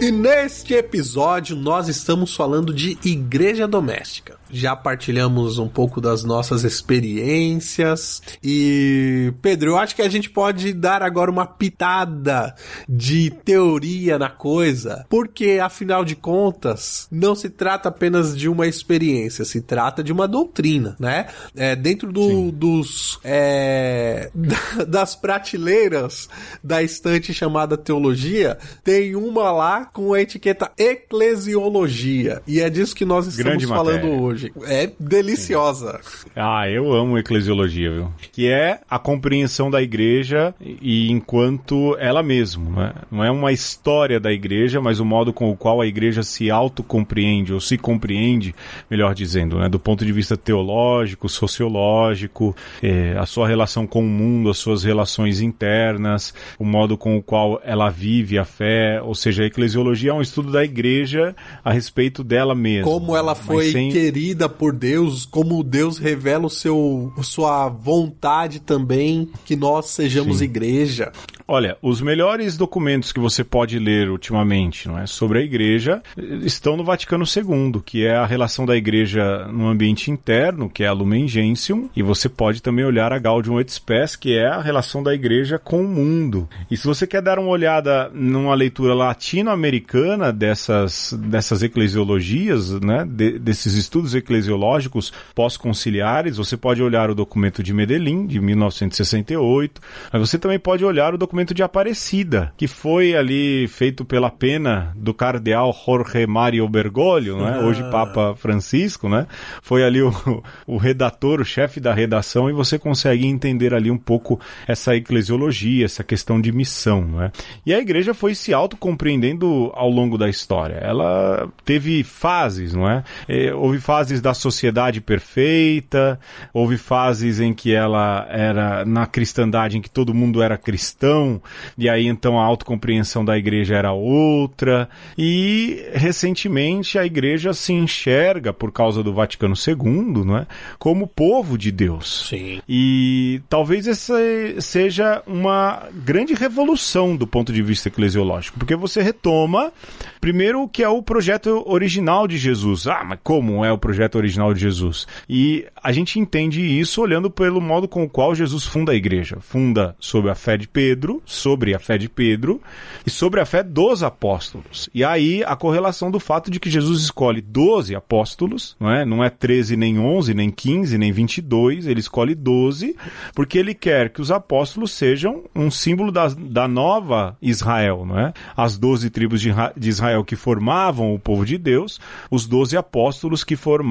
E neste episódio nós estamos falando de igreja doméstica. Já partilhamos um pouco das nossas experiências e Pedro, eu acho que a gente pode dar agora uma pitada de teoria na coisa, porque afinal de contas não se trata apenas de uma experiência, se trata de uma doutrina, né? É, dentro do, dos é, <laughs> da- das prateleiras da estante chamada teologia tem uma lá com a etiqueta eclesiologia e é disso que nós estamos Grande falando matéria. hoje. É deliciosa. Ah, eu amo eclesiologia, viu? Que é a compreensão da igreja e enquanto ela mesma, não é? Não é uma história da igreja, mas o modo com o qual a igreja se autocompreende, ou se compreende, melhor dizendo, né? Do ponto de vista teológico, sociológico, eh, a sua relação com o mundo, as suas relações internas, o modo com o qual ela vive a fé, ou seja, a eclesiologia é um estudo da igreja a respeito dela mesma. Como ela foi sem- querida por Deus, como Deus revela o seu sua vontade também que nós sejamos Sim. igreja. Olha, os melhores documentos que você pode ler ultimamente não é, sobre a igreja estão no Vaticano II, que é a relação da igreja no ambiente interno, que é a Lumen Gentium, e você pode também olhar a Gaudium et Spes, que é a relação da igreja com o mundo. E se você quer dar uma olhada numa leitura latino-americana dessas, dessas eclesiologias, né, de- desses estudos eclesiológicos pós-conciliares, você pode olhar o documento de Medellín, de 1968, mas você também pode olhar o documento de Aparecida, que foi ali feito pela pena do cardeal Jorge Mario Bergoglio, né? hoje Papa Francisco, né? Foi ali o, <laughs> o redator, o chefe da redação, e você consegue entender ali um pouco essa eclesiologia, essa questão de missão, né? E a igreja foi se autocompreendendo ao longo da história. Ela teve fases, não é? Eh, houve fases da sociedade perfeita, houve fases em que ela era na cristandade em que todo mundo era cristão, e aí então a autocompreensão da igreja era outra, e recentemente a igreja se enxerga, por causa do Vaticano II, não é? como povo de Deus. Sim. E talvez essa seja uma grande revolução do ponto de vista eclesiológico, porque você retoma, primeiro, o que é o projeto original de Jesus. Ah, mas como é o projeto original de Jesus? E a gente entende isso olhando pelo modo com o qual Jesus funda a igreja. Funda sobre a fé de Pedro, sobre a fé de Pedro e sobre a fé dos apóstolos. E aí a correlação do fato de que Jesus escolhe 12 apóstolos, não é? Não é 13 nem 11, nem 15, nem 22, ele escolhe 12, porque ele quer que os apóstolos sejam um símbolo da, da nova Israel, não é? As 12 tribos de, Ra- de Israel que formavam o povo de Deus, os 12 apóstolos que formavam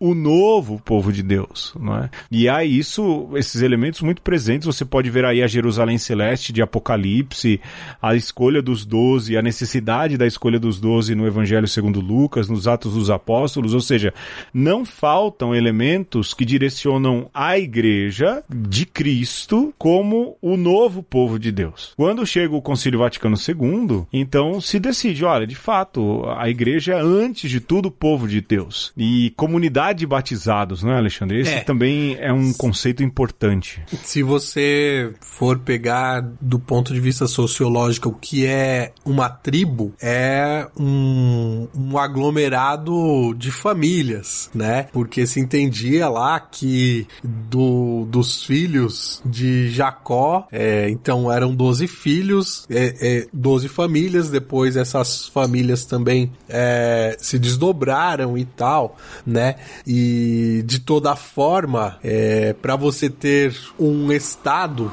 o novo povo de Deus, não é? E há isso, esses elementos muito presentes, você pode ver aí a Jerusalém Celeste de Apocalipse, a escolha dos doze, a necessidade da escolha dos doze no Evangelho segundo Lucas, nos Atos dos Apóstolos, ou seja, não faltam elementos que direcionam a igreja de Cristo como o novo povo de Deus. Quando chega o Concílio Vaticano II, então se decide, olha, de fato, a igreja é antes de tudo o povo de Deus. E comunidade de batizados, não é, Alexandre? Esse É. também é um conceito importante. Se você for pegar do ponto de vista sociológico o que é uma tribo, é um, um aglomerado de famílias, né? Porque se entendia lá que do, dos filhos de Jacó, é, então eram 12 filhos, é, é, 12 famílias, depois essas famílias também é, se desdobraram e tal, né? E de toda forma, é, para você ter um estado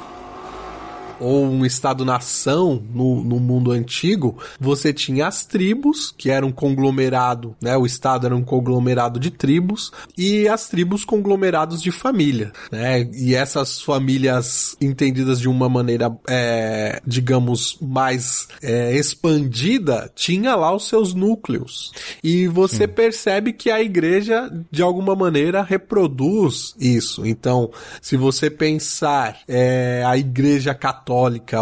ou um estado-nação no, no mundo antigo, você tinha as tribos, que eram um conglomerado, né? O estado era um conglomerado de tribos, e as tribos conglomerados de família, né? E essas famílias entendidas de uma maneira, é, digamos, mais é, expandida, tinha lá os seus núcleos. E você percebe que a igreja, de alguma maneira, reproduz isso. Então, se você pensar é, a igreja católica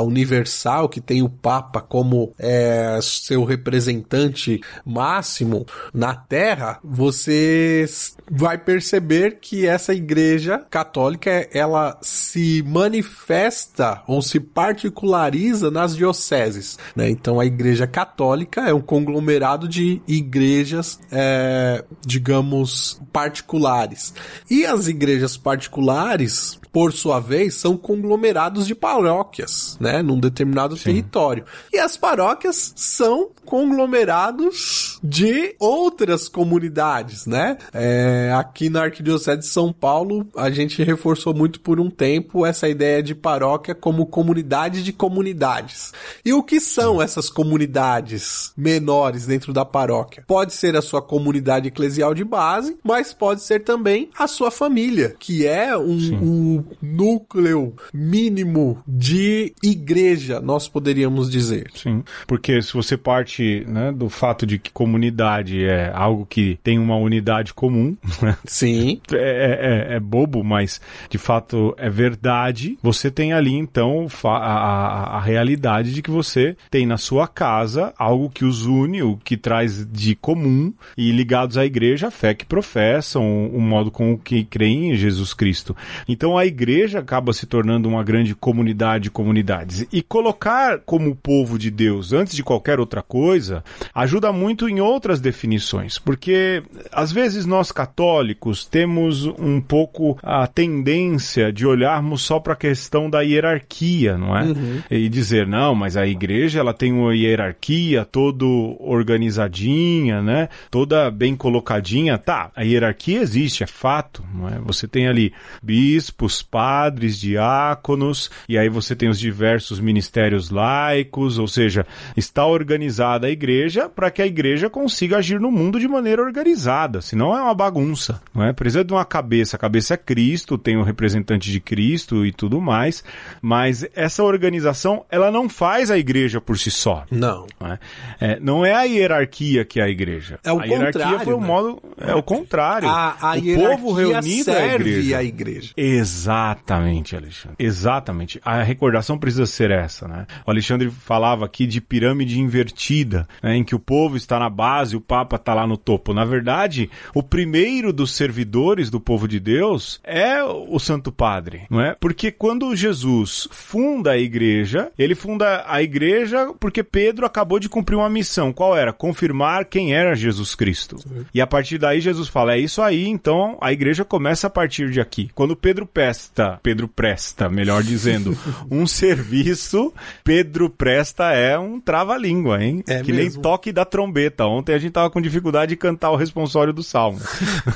universal, que tem o Papa como é, seu representante máximo na Terra, você vai perceber que essa igreja católica, ela se manifesta ou se particulariza nas dioceses, né? Então a igreja católica é um conglomerado de igrejas, é, digamos, particulares. E as igrejas particulares, por sua vez, são conglomerados de paróquias, né? Num determinado território. E as paróquias são conglomerados de outras comunidades, né? É, aqui na Arquidiocese de São Paulo, a gente reforçou muito por um tempo essa ideia de paróquia como comunidade de comunidades. E o que são essas comunidades menores dentro da paróquia? Pode ser a sua comunidade eclesial de base, mas pode ser também a sua família, que é um, um núcleo mínimo de igreja, nós poderíamos dizer. Sim, porque se você parte né, do fato de que comunidade é algo que tem uma unidade comum, né, Sim. <laughs> é, é- é bobo, mas de fato é verdade. Você tem ali então a, a- a realidade de que você tem na sua casa algo que os une, o que traz de comum e ligados à igreja a fé que professam, o modo com que creem em Jesus Cristo. Então a igreja acaba se tornando uma grande comunidade de comunidades. E colocar como povo de Deus antes de qualquer outra coisa ajuda muito em outras definições, porque às vezes nós católicos temos um pouco a tendência de olharmos só para a questão da hierarquia, não é? E dizer, não, mas a igreja ela tem uma hierarquia todo organizadinha, né? Toda bem colocadinha. Tá, a hierarquia existe, é fato, não é? Você tem ali bispos, padres, diáconos, e aí você tem os diversos ministérios laicos, ou seja, está organizada a igreja para que a igreja consiga agir no mundo de maneira organizada, senão é uma bagunça, não é? Precisa de uma cabeça, a cabeça é Cristo, tem o representante de Cristo e tudo mais, mas essa organização, ela não faz a igreja por si só. Não. Não é? É, não é a hierarquia que é a igreja. É o a hierarquia contrário, foi o né? modo. É o contrário. A, a o hierarquia povo reunido é serve igreja. a igreja. Exatamente, Alexandre. Exatamente. A recordação precisa ser essa, né? O Alexandre falava aqui de pirâmide invertida, né, em que o povo está na base, o Papa está lá no topo. Na verdade, o primeiro dos servidores do povo de Deus é o Santo Padre, não é? Porque quando Jesus funda a igreja, ele funda a igreja porque Pedro acabou de cumprir uma missão. Qual era? Confirmar quem era Jesus Cristo. E a partir daí Jesus fala: é isso aí, então a igreja começa a partir de aqui. Quando Pedro presta, Pedro presta, melhor dizendo, <laughs> um serviço, Pedro presta é um trava-língua, hein? É que mesmo. nem toque da trombeta. Ontem a gente tava com dificuldade de cantar o responsório do salmo. <laughs>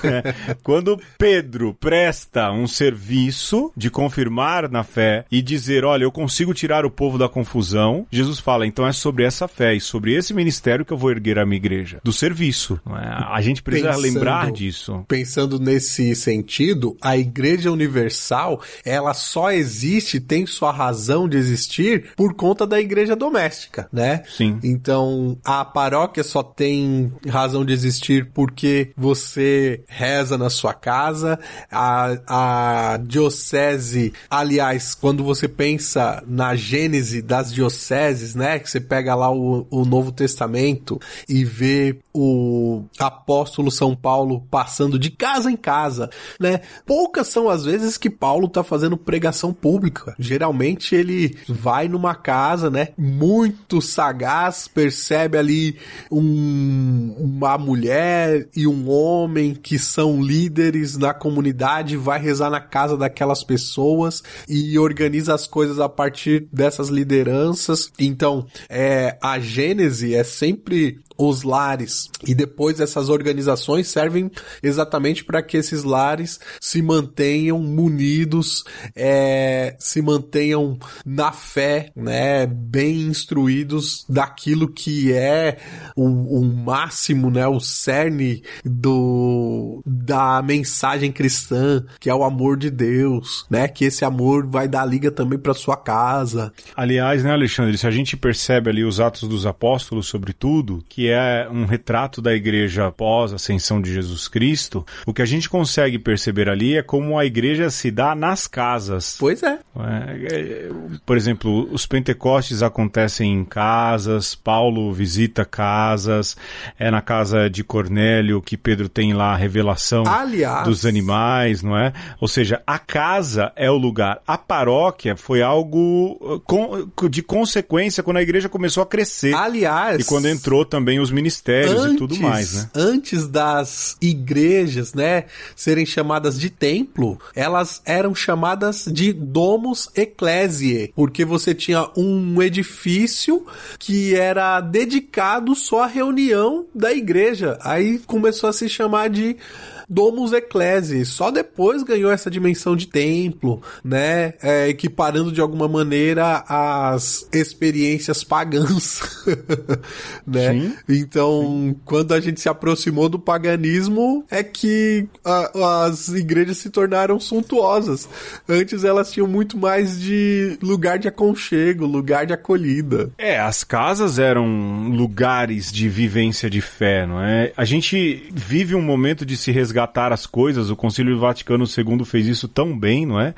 É. Quando Pedro presta um serviço de confirmar na fé e dizer, olha, eu consigo tirar o povo da confusão, Jesus fala, então é sobre essa fé e sobre esse ministério que eu vou erguer a minha igreja. Do serviço. é? A gente precisa Pensando- lembrar disso. Pensando nesse sentido, a Igreja Universal, ela só existe, tem sua razão de existir por conta da igreja doméstica, né? Sim. Então, a paróquia só tem razão de existir porque você reza na sua casa, a, a diocese, aliás, quando você pensa na gênese das dioceses, né, que você pega lá o, o Novo Testamento e vê o apóstolo São Paulo passando de casa em casa, né? Poucas são as vezes que Paulo tá fazendo pregação pública. Geralmente ele vai numa casa, né, muito sagaz, percebe ali um, uma mulher e um homem que são líderes na comunidade, vai rezar na casa daquelas pessoas e organiza as coisas a partir dessas lideranças. Então, é, a Gênese é sempre os lares. E depois essas organizações servem exatamente para que esses lares se mantenham munidos, é, se mantenham na fé, né, bem instruídos daquilo que é o, o máximo, né, o cerne do da mensagem cristã, que é o amor de Deus, né, que esse amor vai dar liga também para sua casa. Aliás, né, Alexandre, se a gente percebe ali os Atos dos Apóstolos, sobretudo, que é um retrato da igreja após a ascensão de Jesus Cristo, o que a gente consegue perceber ali é como a igreja se dá nas casas. Pois é. É, Por exemplo, os Pentecostes acontecem em casas, Paulo visita casas, é na casa de Cornélio que Pedro tem lá a revelação Aliás, dos animais, não é? Ou seja, a casa é o lugar. A paróquia foi algo com- de consequência quando a igreja começou a crescer. aliás, E quando entrou também os ministérios e tudo mais, né? Antes das igrejas, né, serem chamadas de templo, elas eram chamadas de domus ecclesiae, porque você tinha um edifício que era dedicado só à reunião da igreja. Aí começou a se chamar de Domus Ecclesiae, só depois ganhou essa dimensão de templo, né? É, equiparando de alguma maneira as experiências pagãs, <laughs> né? Sim. Então, quando a gente se aproximou do paganismo, é que a- as igrejas se tornaram suntuosas. Antes elas tinham muito mais de lugar de aconchego, lugar de acolhida. É, as casas eram lugares de vivência de fé, não é? A gente vive um momento de se resgatar as coisas, o Concílio Vaticano II fez isso tão bem, não é?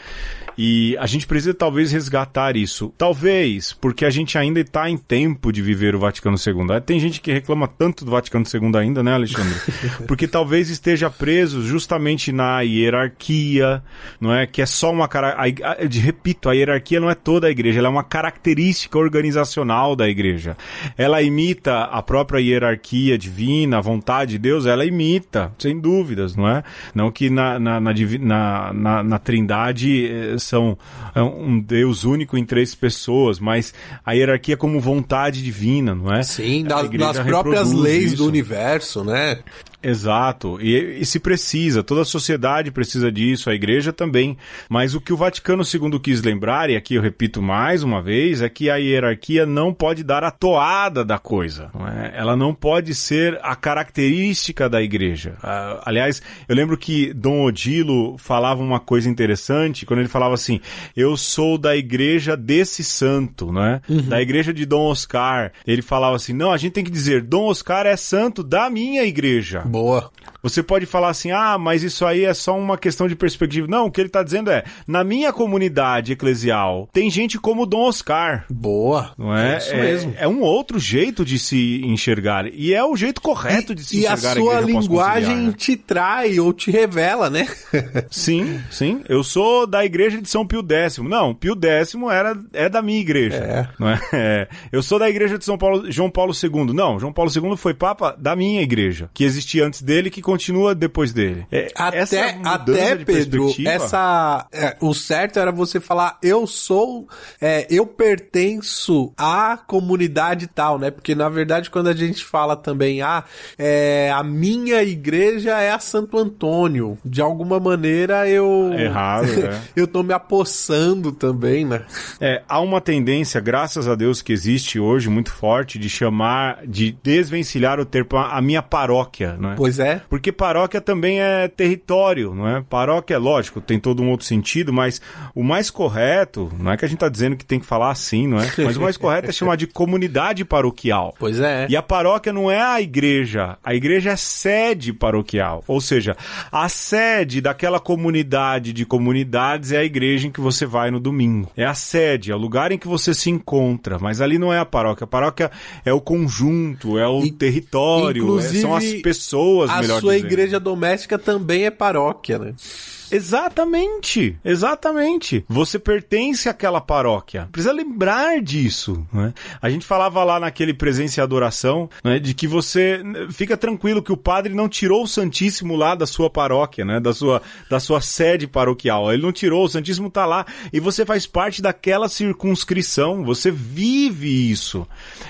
E a gente precisa talvez resgatar isso. Talvez, porque a gente ainda está em tempo de viver o Vaticano II. Tem gente que reclama tanto do Vaticano II ainda, né, Alexandre? <laughs> Porque talvez esteja preso justamente na hierarquia, não é? Que é só uma cara. repito, a hierarquia não é toda a igreja, ela é uma característica organizacional da igreja. Ela imita a própria hierarquia divina, a vontade de Deus, ela imita, sem não é? Não que na, na, na, na, na- Trindade eh, são é um Deus único em três pessoas, mas a hierarquia como vontade divina, não é? Sim, A nas, próprias leis isso. do universo, né? Exato, e, e se precisa, toda a sociedade precisa disso, a igreja também. Mas o que o Vaticano II quis lembrar, e aqui eu repito mais uma vez, é que a hierarquia não pode dar a toada da coisa. não é? Ela não pode ser a característica da igreja. Ah, aliás, eu lembro que Dom Odilo falava uma coisa interessante quando ele falava assim: Eu sou da igreja desse santo, não é? Da igreja de Dom Oscar. Ele falava assim: Não, a gente tem que dizer, Dom Oscar é santo da minha igreja. Boa. Você pode falar assim, ah, mas isso aí é só uma questão de perspectiva. Não, o que ele está dizendo é, na minha comunidade eclesial, tem gente como Dom Oscar. Boa. Não é? isso mesmo. É um outro jeito de se enxergar. E é o jeito correto de se E a enxergar sua igreja linguagem né? te trai ou te revela, né? <laughs> Sim, sim. Eu sou da igreja de São Pio X. Não, Pio X era, é da minha igreja. É. Não é? <laughs> É. Eu sou da igreja de São Paulo, João Paulo II. Não, João Paulo II foi papa da minha igreja, que existia antes dele que continua depois dele. É, Até, até de Pedro, essa, é, o certo era você falar, eu sou, é, eu pertenço à comunidade tal, né? Porque na verdade quando a gente fala também, ah, é, a minha igreja é a Santo Antônio, de alguma maneira eu Errado, é. <laughs> eu tô me apossando também, né? É, há uma tendência, graças a Deus, que existe hoje muito forte de chamar, de desvencilhar o termo a minha paróquia, não é? Pois é. Porque paróquia também é território, não é? Paróquia, é lógico, tem todo um outro sentido, mas o mais correto, não é que a gente tá dizendo que tem que falar assim, não é? <laughs> Mas o mais correto é chamar de comunidade paroquial. Pois é. E a paróquia não é a igreja, a igreja é sede paroquial. Ou seja, a sede daquela comunidade de comunidades é a igreja em que você vai no domingo. É a sede, é o lugar em que você se encontra. Mas ali não é a paróquia. A paróquia é o conjunto, é o In- território, é- são as pessoas, A melhor sua dizendo. igreja doméstica também é paróquia, né? Exatamente, exatamente. Você pertence àquela paróquia. Precisa lembrar disso. Né? A gente falava lá naquele presença e adoração né, de que você fica tranquilo que o padre não tirou o Santíssimo lá da sua paróquia, né, da sua da sua sede paroquial. Ele não tirou, o Santíssimo tá lá e você faz parte daquela circunscrição. Você vive isso.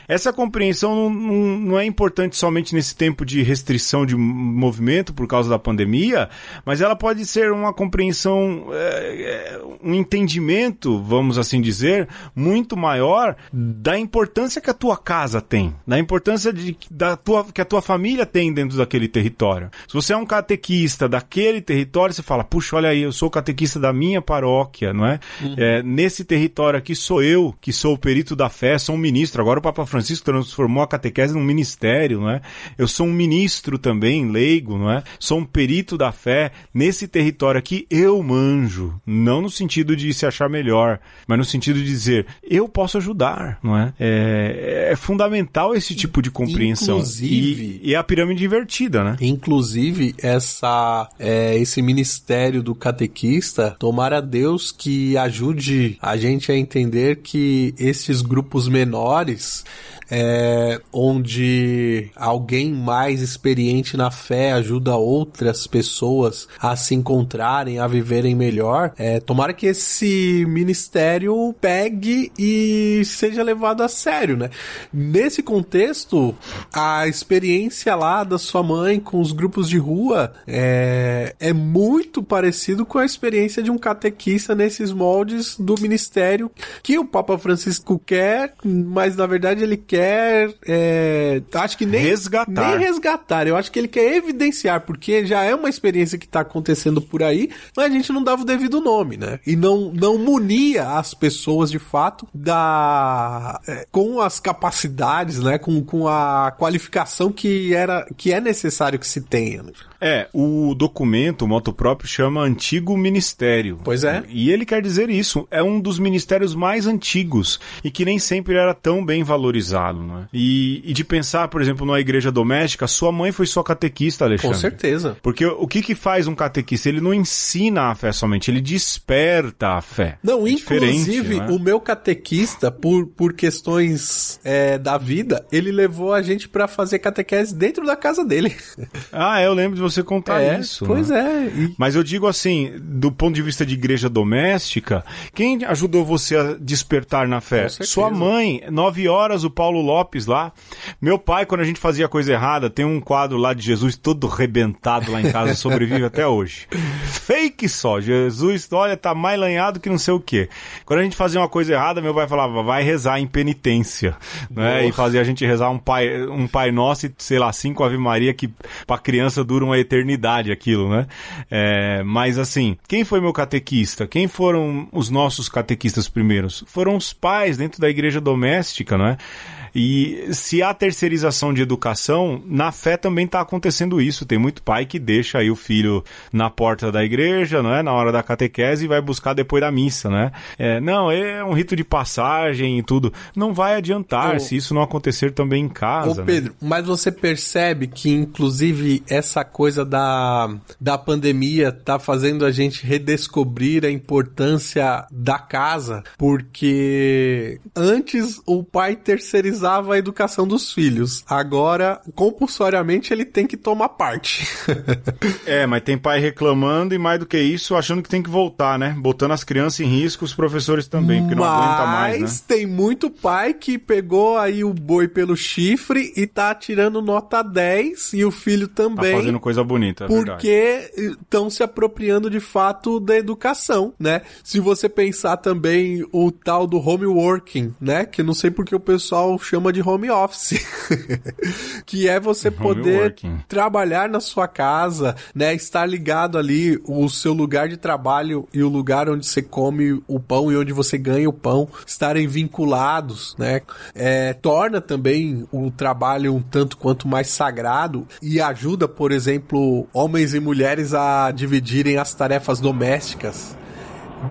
Essa compreensão não, não, não é importante somente nesse tempo de restrição de movimento por causa da pandemia, mas ela pode ser uma compreensão, é, é, um entendimento, vamos assim dizer, muito maior da importância que a tua casa tem, da importância de, da tua, que a tua família tem dentro daquele território. Se você é um catequista daquele território, você fala, puxa, olha aí, eu sou catequista da minha paróquia, não é? é nesse território aqui sou eu que sou o perito da fé, sou um ministro. Agora o Papa Francisco transformou a catequese num ministério, não é? Eu sou um ministro também, leigo, não é? Sou um perito da fé. Nesse território aqui eu manjo. Não no sentido de se achar melhor, mas no sentido de dizer, eu posso ajudar, não é? É, é fundamental esse tipo de compreensão. Inclusive- E, e a pirâmide invertida, né? Inclusive, essa, é, esse ministério do catequista, tomara Deus que ajude a gente a entender que esses grupos menores, é, onde alguém mais experiente na fé ajuda outras pessoas a se encontrarem, a viverem melhor, é, tomara que esse ministério pegue e seja levado a sério, né? Nesse contexto, a experiência lá da sua mãe com os grupos de rua é, é muito parecido com a experiência de um catequista nesses moldes do ministério que o Papa Francisco quer, mas na verdade ele quer, é, acho que nem Resgatar. nem resgatar. Eu acho que ele quer evidenciar, porque já é uma experiência que está acontecendo por aí, mas a gente não dava o devido nome, né? E não, não munia as pessoas de fato da é, com as capacidades, né? Com, com a qualificação que era que é necessário que se tenha. né? É, o documento, o moto próprio, chama Antigo Ministério. Pois é. E ele quer dizer isso. É um dos ministérios mais antigos e que nem sempre era tão bem valorizado. Né? E, e de pensar, por exemplo, numa igreja doméstica, sua mãe foi sua catequista, Com Alexandre. certeza. Porque o que, que faz um catequista? Ele não ensina a fé somente, ele desperta a fé. Não, É inclusive, não é? o meu catequista, por, por questões é, da vida, ele levou a gente pra fazer catequese dentro da casa dele. Ah, eu lembro de você contar é, isso. pois né? é. E- Mas eu digo assim, do ponto de vista de igreja doméstica, quem ajudou você a despertar na fé? Sua mãe, nove horas, o Paulo Lopes lá. Meu pai, quando a gente fazia coisa errada, tem um quadro lá de Jesus todo rebentado lá em casa, <laughs> sobrevive até hoje. Fake só, Jesus, olha, tá mais lanhado que não sei o quê. Quando a gente fazia uma coisa errada, meu pai falava, vai rezar em penitência, né? E fazia a gente rezar um pai, um pai nosso e, sei lá, cinco Ave Maria que pra criança dura uma eternidade aquilo, né? É, mas assim, quem foi meu catequista? Quem foram os nossos catequistas primeiros? Foram os pais dentro da igreja doméstica, não é? E se há terceirização de educação, na fé também está acontecendo isso. Tem muito pai que deixa aí o filho na porta da igreja, não é? Na hora da catequese e vai buscar depois da missa, né? É, não, é um rito de passagem e tudo. Não vai adiantar se isso não acontecer também em casa. Ô né? Pedro, mas você percebe que inclusive essa coisa da, da pandemia tá fazendo a gente redescobrir a importância da casa, porque antes o pai terceirizava a educação dos filhos, agora compulsoriamente ele tem que tomar parte. <laughs> É, mas tem pai reclamando e mais do que isso, achando que tem que voltar, né? Botando as crianças em risco, os professores também, porque não aguenta mais, né? tem muito pai que pegou aí o boi pelo chifre e tá tirando nota 10 e o filho Tá também. fazendo coisa bonita, é porque estão se apropriando de fato da educação, né? Se você pensar também o tal do home working, né? Que não sei porque o pessoal chama de home office. <laughs> que é você poder Homeworking. trabalhar na sua casa, né? Estar ligado ali o seu lugar de trabalho e o lugar onde você come o pão e onde você ganha o pão estarem vinculados, né? É, torna também o trabalho um tanto quanto mais sagrado e ajuda, por exemplo, homens e mulheres a dividirem as tarefas domésticas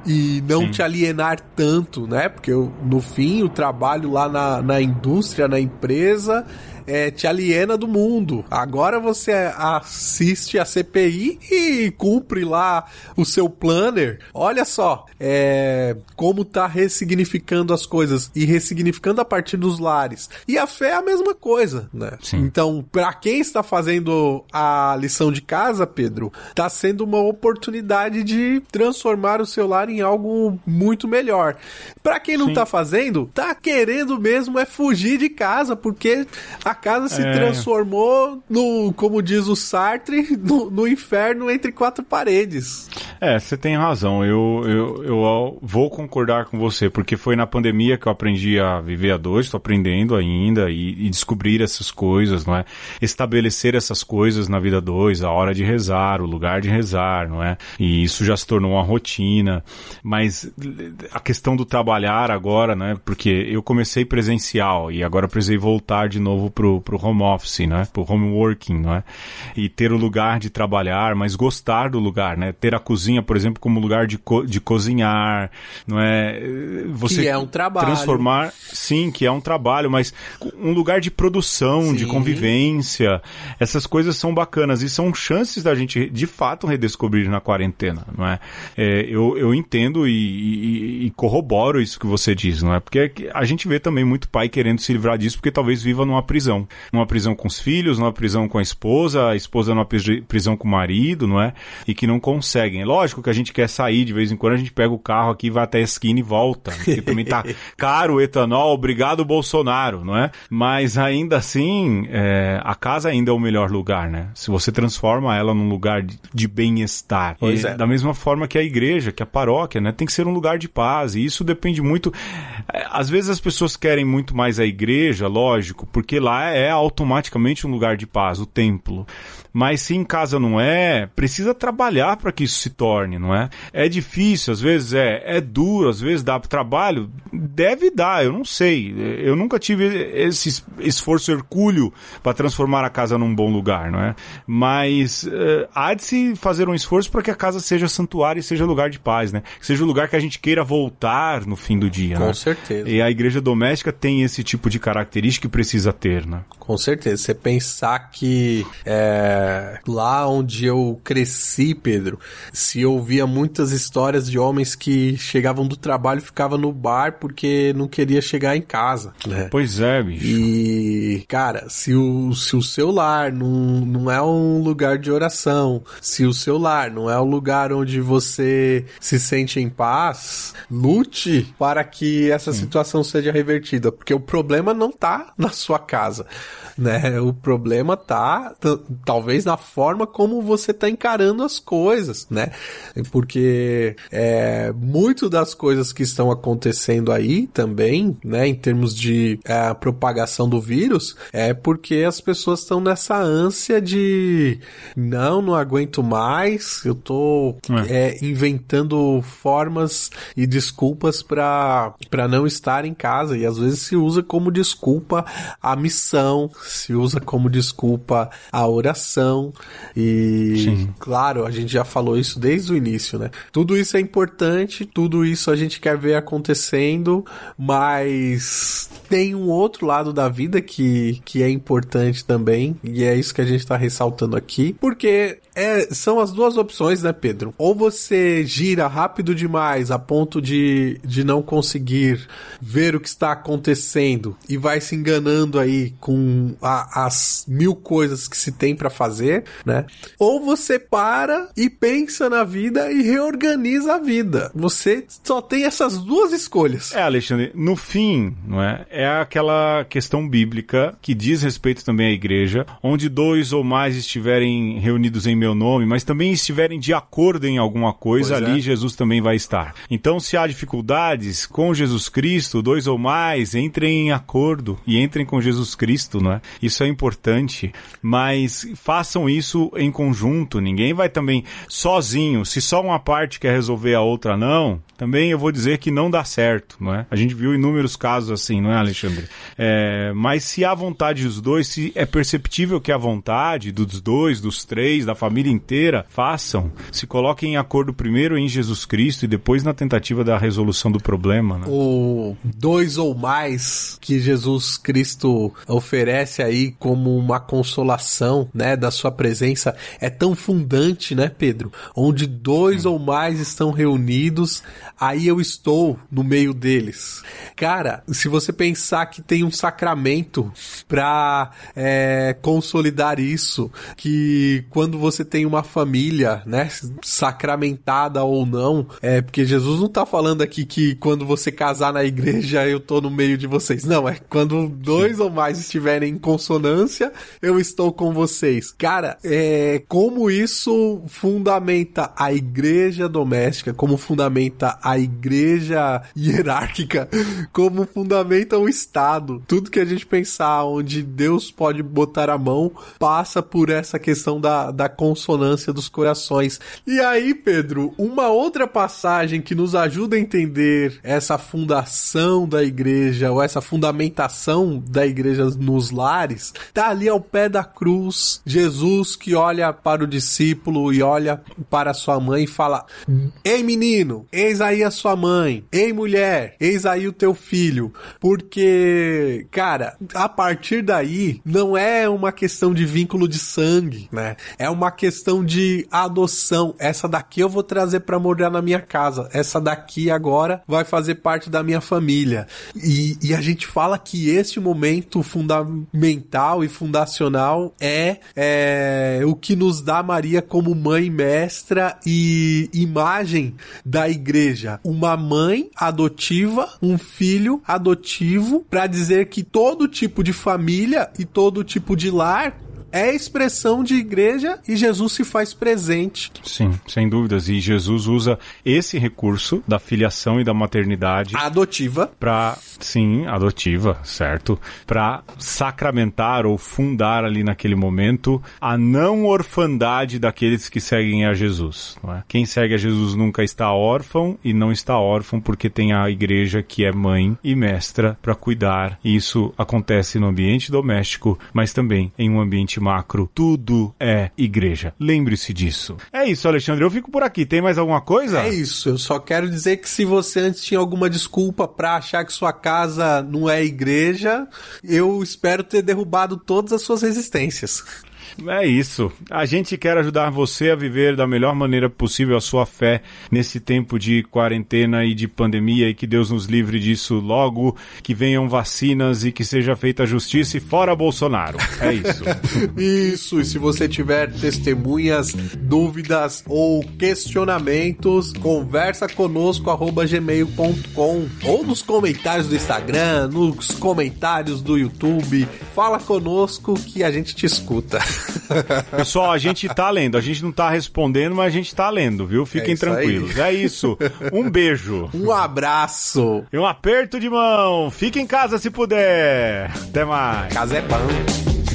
e não Sim. te alienar tanto, né? Porque no fim o trabalho lá na, na indústria, na empresa, é, te aliena do mundo. Agora você assiste a CPI e cumpre lá o seu planner. Olha só, é, como tá ressignificando as coisas e ressignificando a partir dos lares. E a fé é a mesma coisa, né? Sim. Então, pra quem está fazendo a lição de casa, Pedro, tá sendo uma oportunidade de transformar o seu lar em algo muito melhor. Pra quem não Sim. tá fazendo, tá querendo mesmo é fugir de casa, porque a casa se É. transformou no, como diz o Sartre, no, no inferno entre quatro paredes. É, você tem razão. Eu, eu, eu vou concordar com você, porque foi na pandemia que eu aprendi a viver a dois, estou aprendendo ainda e, e descobrir essas coisas, não é? Estabelecer essas coisas na vida dois, a hora de rezar, o lugar de rezar, não é? E isso já se tornou uma rotina. Mas a questão do trabalhar agora, né? Porque eu comecei presencial e agora precisei voltar de novo pro, pro home office, né? Pro home working, não é? E ter o lugar de trabalhar, mas gostar do lugar, né? Ter a cozinha, por exemplo, como lugar de, co de cozinhar, não é? Você Que é um trabalho. Transformar, sim, que é um trabalho, mas um lugar de produção, de Sim. convivência. Essas coisas são bacanas e são chances da gente, de fato, redescobrir na quarentena, não é? É, eu, eu entendo e, e- e corroboro isso que você diz, não é? Porque a gente vê também muito pai querendo se livrar disso porque talvez viva numa prisão. Numa prisão com os filhos, numa prisão com a esposa, a esposa numa pri- prisão com o marido, não é? E que não conseguem. Lógico que a gente quer sair de vez em quando, a gente pega o carro aqui, vai até a esquina e volta. Porque também tá <laughs> caro o etanol, obrigado Bolsonaro, não é? Mas ainda assim, é, a casa ainda é o melhor lugar, né? Se você transforma ela num lugar de, de bem-estar. É. Da mesma forma que a igreja, que a paróquia, né? Tem que ser um lugar de paz. E isso depende muito. é, Às vezes as pessoas querem muito mais a igreja, lógico, porque lá é automaticamente um lugar de paz, o templo. Mas se em casa não é, precisa trabalhar para que isso se torne, não é? É difícil, às vezes é, é duro, às vezes dá trabalho. Deve dar, eu não sei. Eu nunca tive esse es- esforço hercúleo para transformar a casa num bom lugar, não é? Mas eh, há de se fazer um esforço para que a casa seja santuário e seja lugar de paz, né? Que seja um lugar que a gente queira voltar no fim do dia, Com né? certeza. E a igreja doméstica tem esse tipo de característica que precisa ter, né? Com certeza. Você pensar que é, lá onde eu cresci, Pedro, se ouvia muitas histórias de homens que chegavam do trabalho e ficavam no bar porque não queria chegar em casa, né? Pois é, bicho. E, cara, se o, se o seu lar não, não é um lugar de oração, se o seu lar não é um lugar onde você se sente em paz, lute para que essa situação seja revertida, porque o problema não tá na sua casa. Né? O problema tá talvez na forma como você tá encarando as coisas, né? Porque é, muito das coisas que estão acontecendo aí também, né, em termos de é, propagação do vírus, é porque as pessoas estão nessa ânsia de não, não aguento mais, eu tô é, inventando formas e desculpas para para não estar em casa e às vezes se usa como desculpa a missão, se usa como desculpa a oração e Sim. claro, a gente já falou isso desde o início, né? Tudo isso é importante, tudo isso a gente quer ver acontecendo, mas tem um outro lado da vida que, que é importante também, e é isso que a gente está ressaltando aqui, porque é, são as duas opções, né, Pedro? Ou você gira rápido demais a ponto de, de não conseguir ver o que está acontecendo e vai se enganando aí com a- as mil coisas que se tem para fazer, né? Ou você para e pensa na vida e reorganiza a vida. Você só tem essas duas escolhas. É, Alexandre, no fim, não é? É aquela questão bíblica que diz respeito também à igreja, onde dois ou mais estiverem reunidos em meu nome, mas também estiverem de acordo em alguma coisa, Pois ali é. Jesus também vai estar. Então, se há dificuldades com Jesus Cristo, dois ou mais, entrem em acordo e entrem com Jesus Cristo, não é? Isso é importante, mas façam isso em conjunto. Ninguém vai também sozinho. Se só uma parte quer resolver a outra não, também eu vou dizer que não dá certo, não é? A gente viu inúmeros casos assim, não é, Alexandre? É, mas se há vontade dos dois, se é perceptível que a vontade dos dois, dos três, da família inteira, façam, se coloquem em acordo primeiro em Jesus Cristo e depois na tentativa da resolução do problema, né? O dois ou mais que Jesus Cristo oferece aí como uma consolação, né, da sua presença é tão fundante, né, Pedro? Onde dois ou mais estão reunidos, aí eu estou no meio deles. Cara, se você pensar que tem um sacramento para é, consolidar isso, que quando você tem uma família, né, sacramentada ou não, é porque Jesus não tá falando aqui que quando você casar na igreja eu tô no meio de vocês. Não, é quando dois Sim. ou mais estiverem em consonância, eu estou com vocês. Cara, é como isso fundamenta a igreja doméstica, como fundamenta a igreja hierárquica, <laughs> como fundamenta o Estado. Tudo que a gente pensar onde Deus pode botar a mão passa por essa questão da, da consonância dos corações. E aí, Pedro, uma outra passagem que nos ajuda a entender essa fundação da igreja, ou essa fundamentação da igreja nos lares, tá ali ao pé da cruz, Jesus que olha para o discípulo e olha para sua mãe e fala: Ei menino, eis aí a sua mãe, ei mulher, eis aí o teu filho. Porque, cara, a partir daí não é uma questão de vínculo de sangue, né? É uma questão de adoção. Essa daqui eu vou trazer para morar na minha casa. Essa daqui agora vai fazer parte da minha família. E, e a gente fala que esse momento fundamental e fundacional é, é o que nos dá Maria como mãe mestra e imagem da igreja. Uma mãe adotiva, um filho adotivo, para dizer que todo tipo de família e todo tipo de lar é expressão de igreja e Jesus se faz presente. Sim, sem dúvidas. E Jesus usa esse recurso da filiação e da maternidade adotiva para, sim, adotiva, certo? Para sacramentar ou fundar ali naquele momento a não orfandade daqueles que seguem a Jesus. É? Quem segue a Jesus nunca está órfão e não está órfão porque tem a igreja que é mãe e mestra para cuidar. E isso acontece no ambiente doméstico, mas também em um ambiente macro, tudo é igreja. Lembre-se disso. É isso, Alexandre. Eu fico por aqui. Tem mais alguma coisa? É isso. Eu só quero dizer que se você antes tinha alguma desculpa para achar que sua casa não é igreja, eu espero ter derrubado todas as suas resistências. É isso. A gente quer ajudar você a viver da melhor maneira possível a sua fé nesse tempo de quarentena e de pandemia e que Deus nos livre disso logo, que venham vacinas e que seja feita justiça e fora Bolsonaro. É isso. <laughs> isso. E se você tiver testemunhas, dúvidas ou questionamentos, conversa conosco arroba gmail.com ou nos comentários do Instagram, nos comentários do YouTube. Fala conosco que a gente te escuta. <laughs> Pessoal, a gente tá lendo. A gente não tá respondendo, mas a gente tá lendo, viu? Fiquem é tranquilos. Aí. É isso. Um beijo. <laughs> Um abraço. E um aperto de mão. Fique em casa se puder. Até mais. Casa é bom.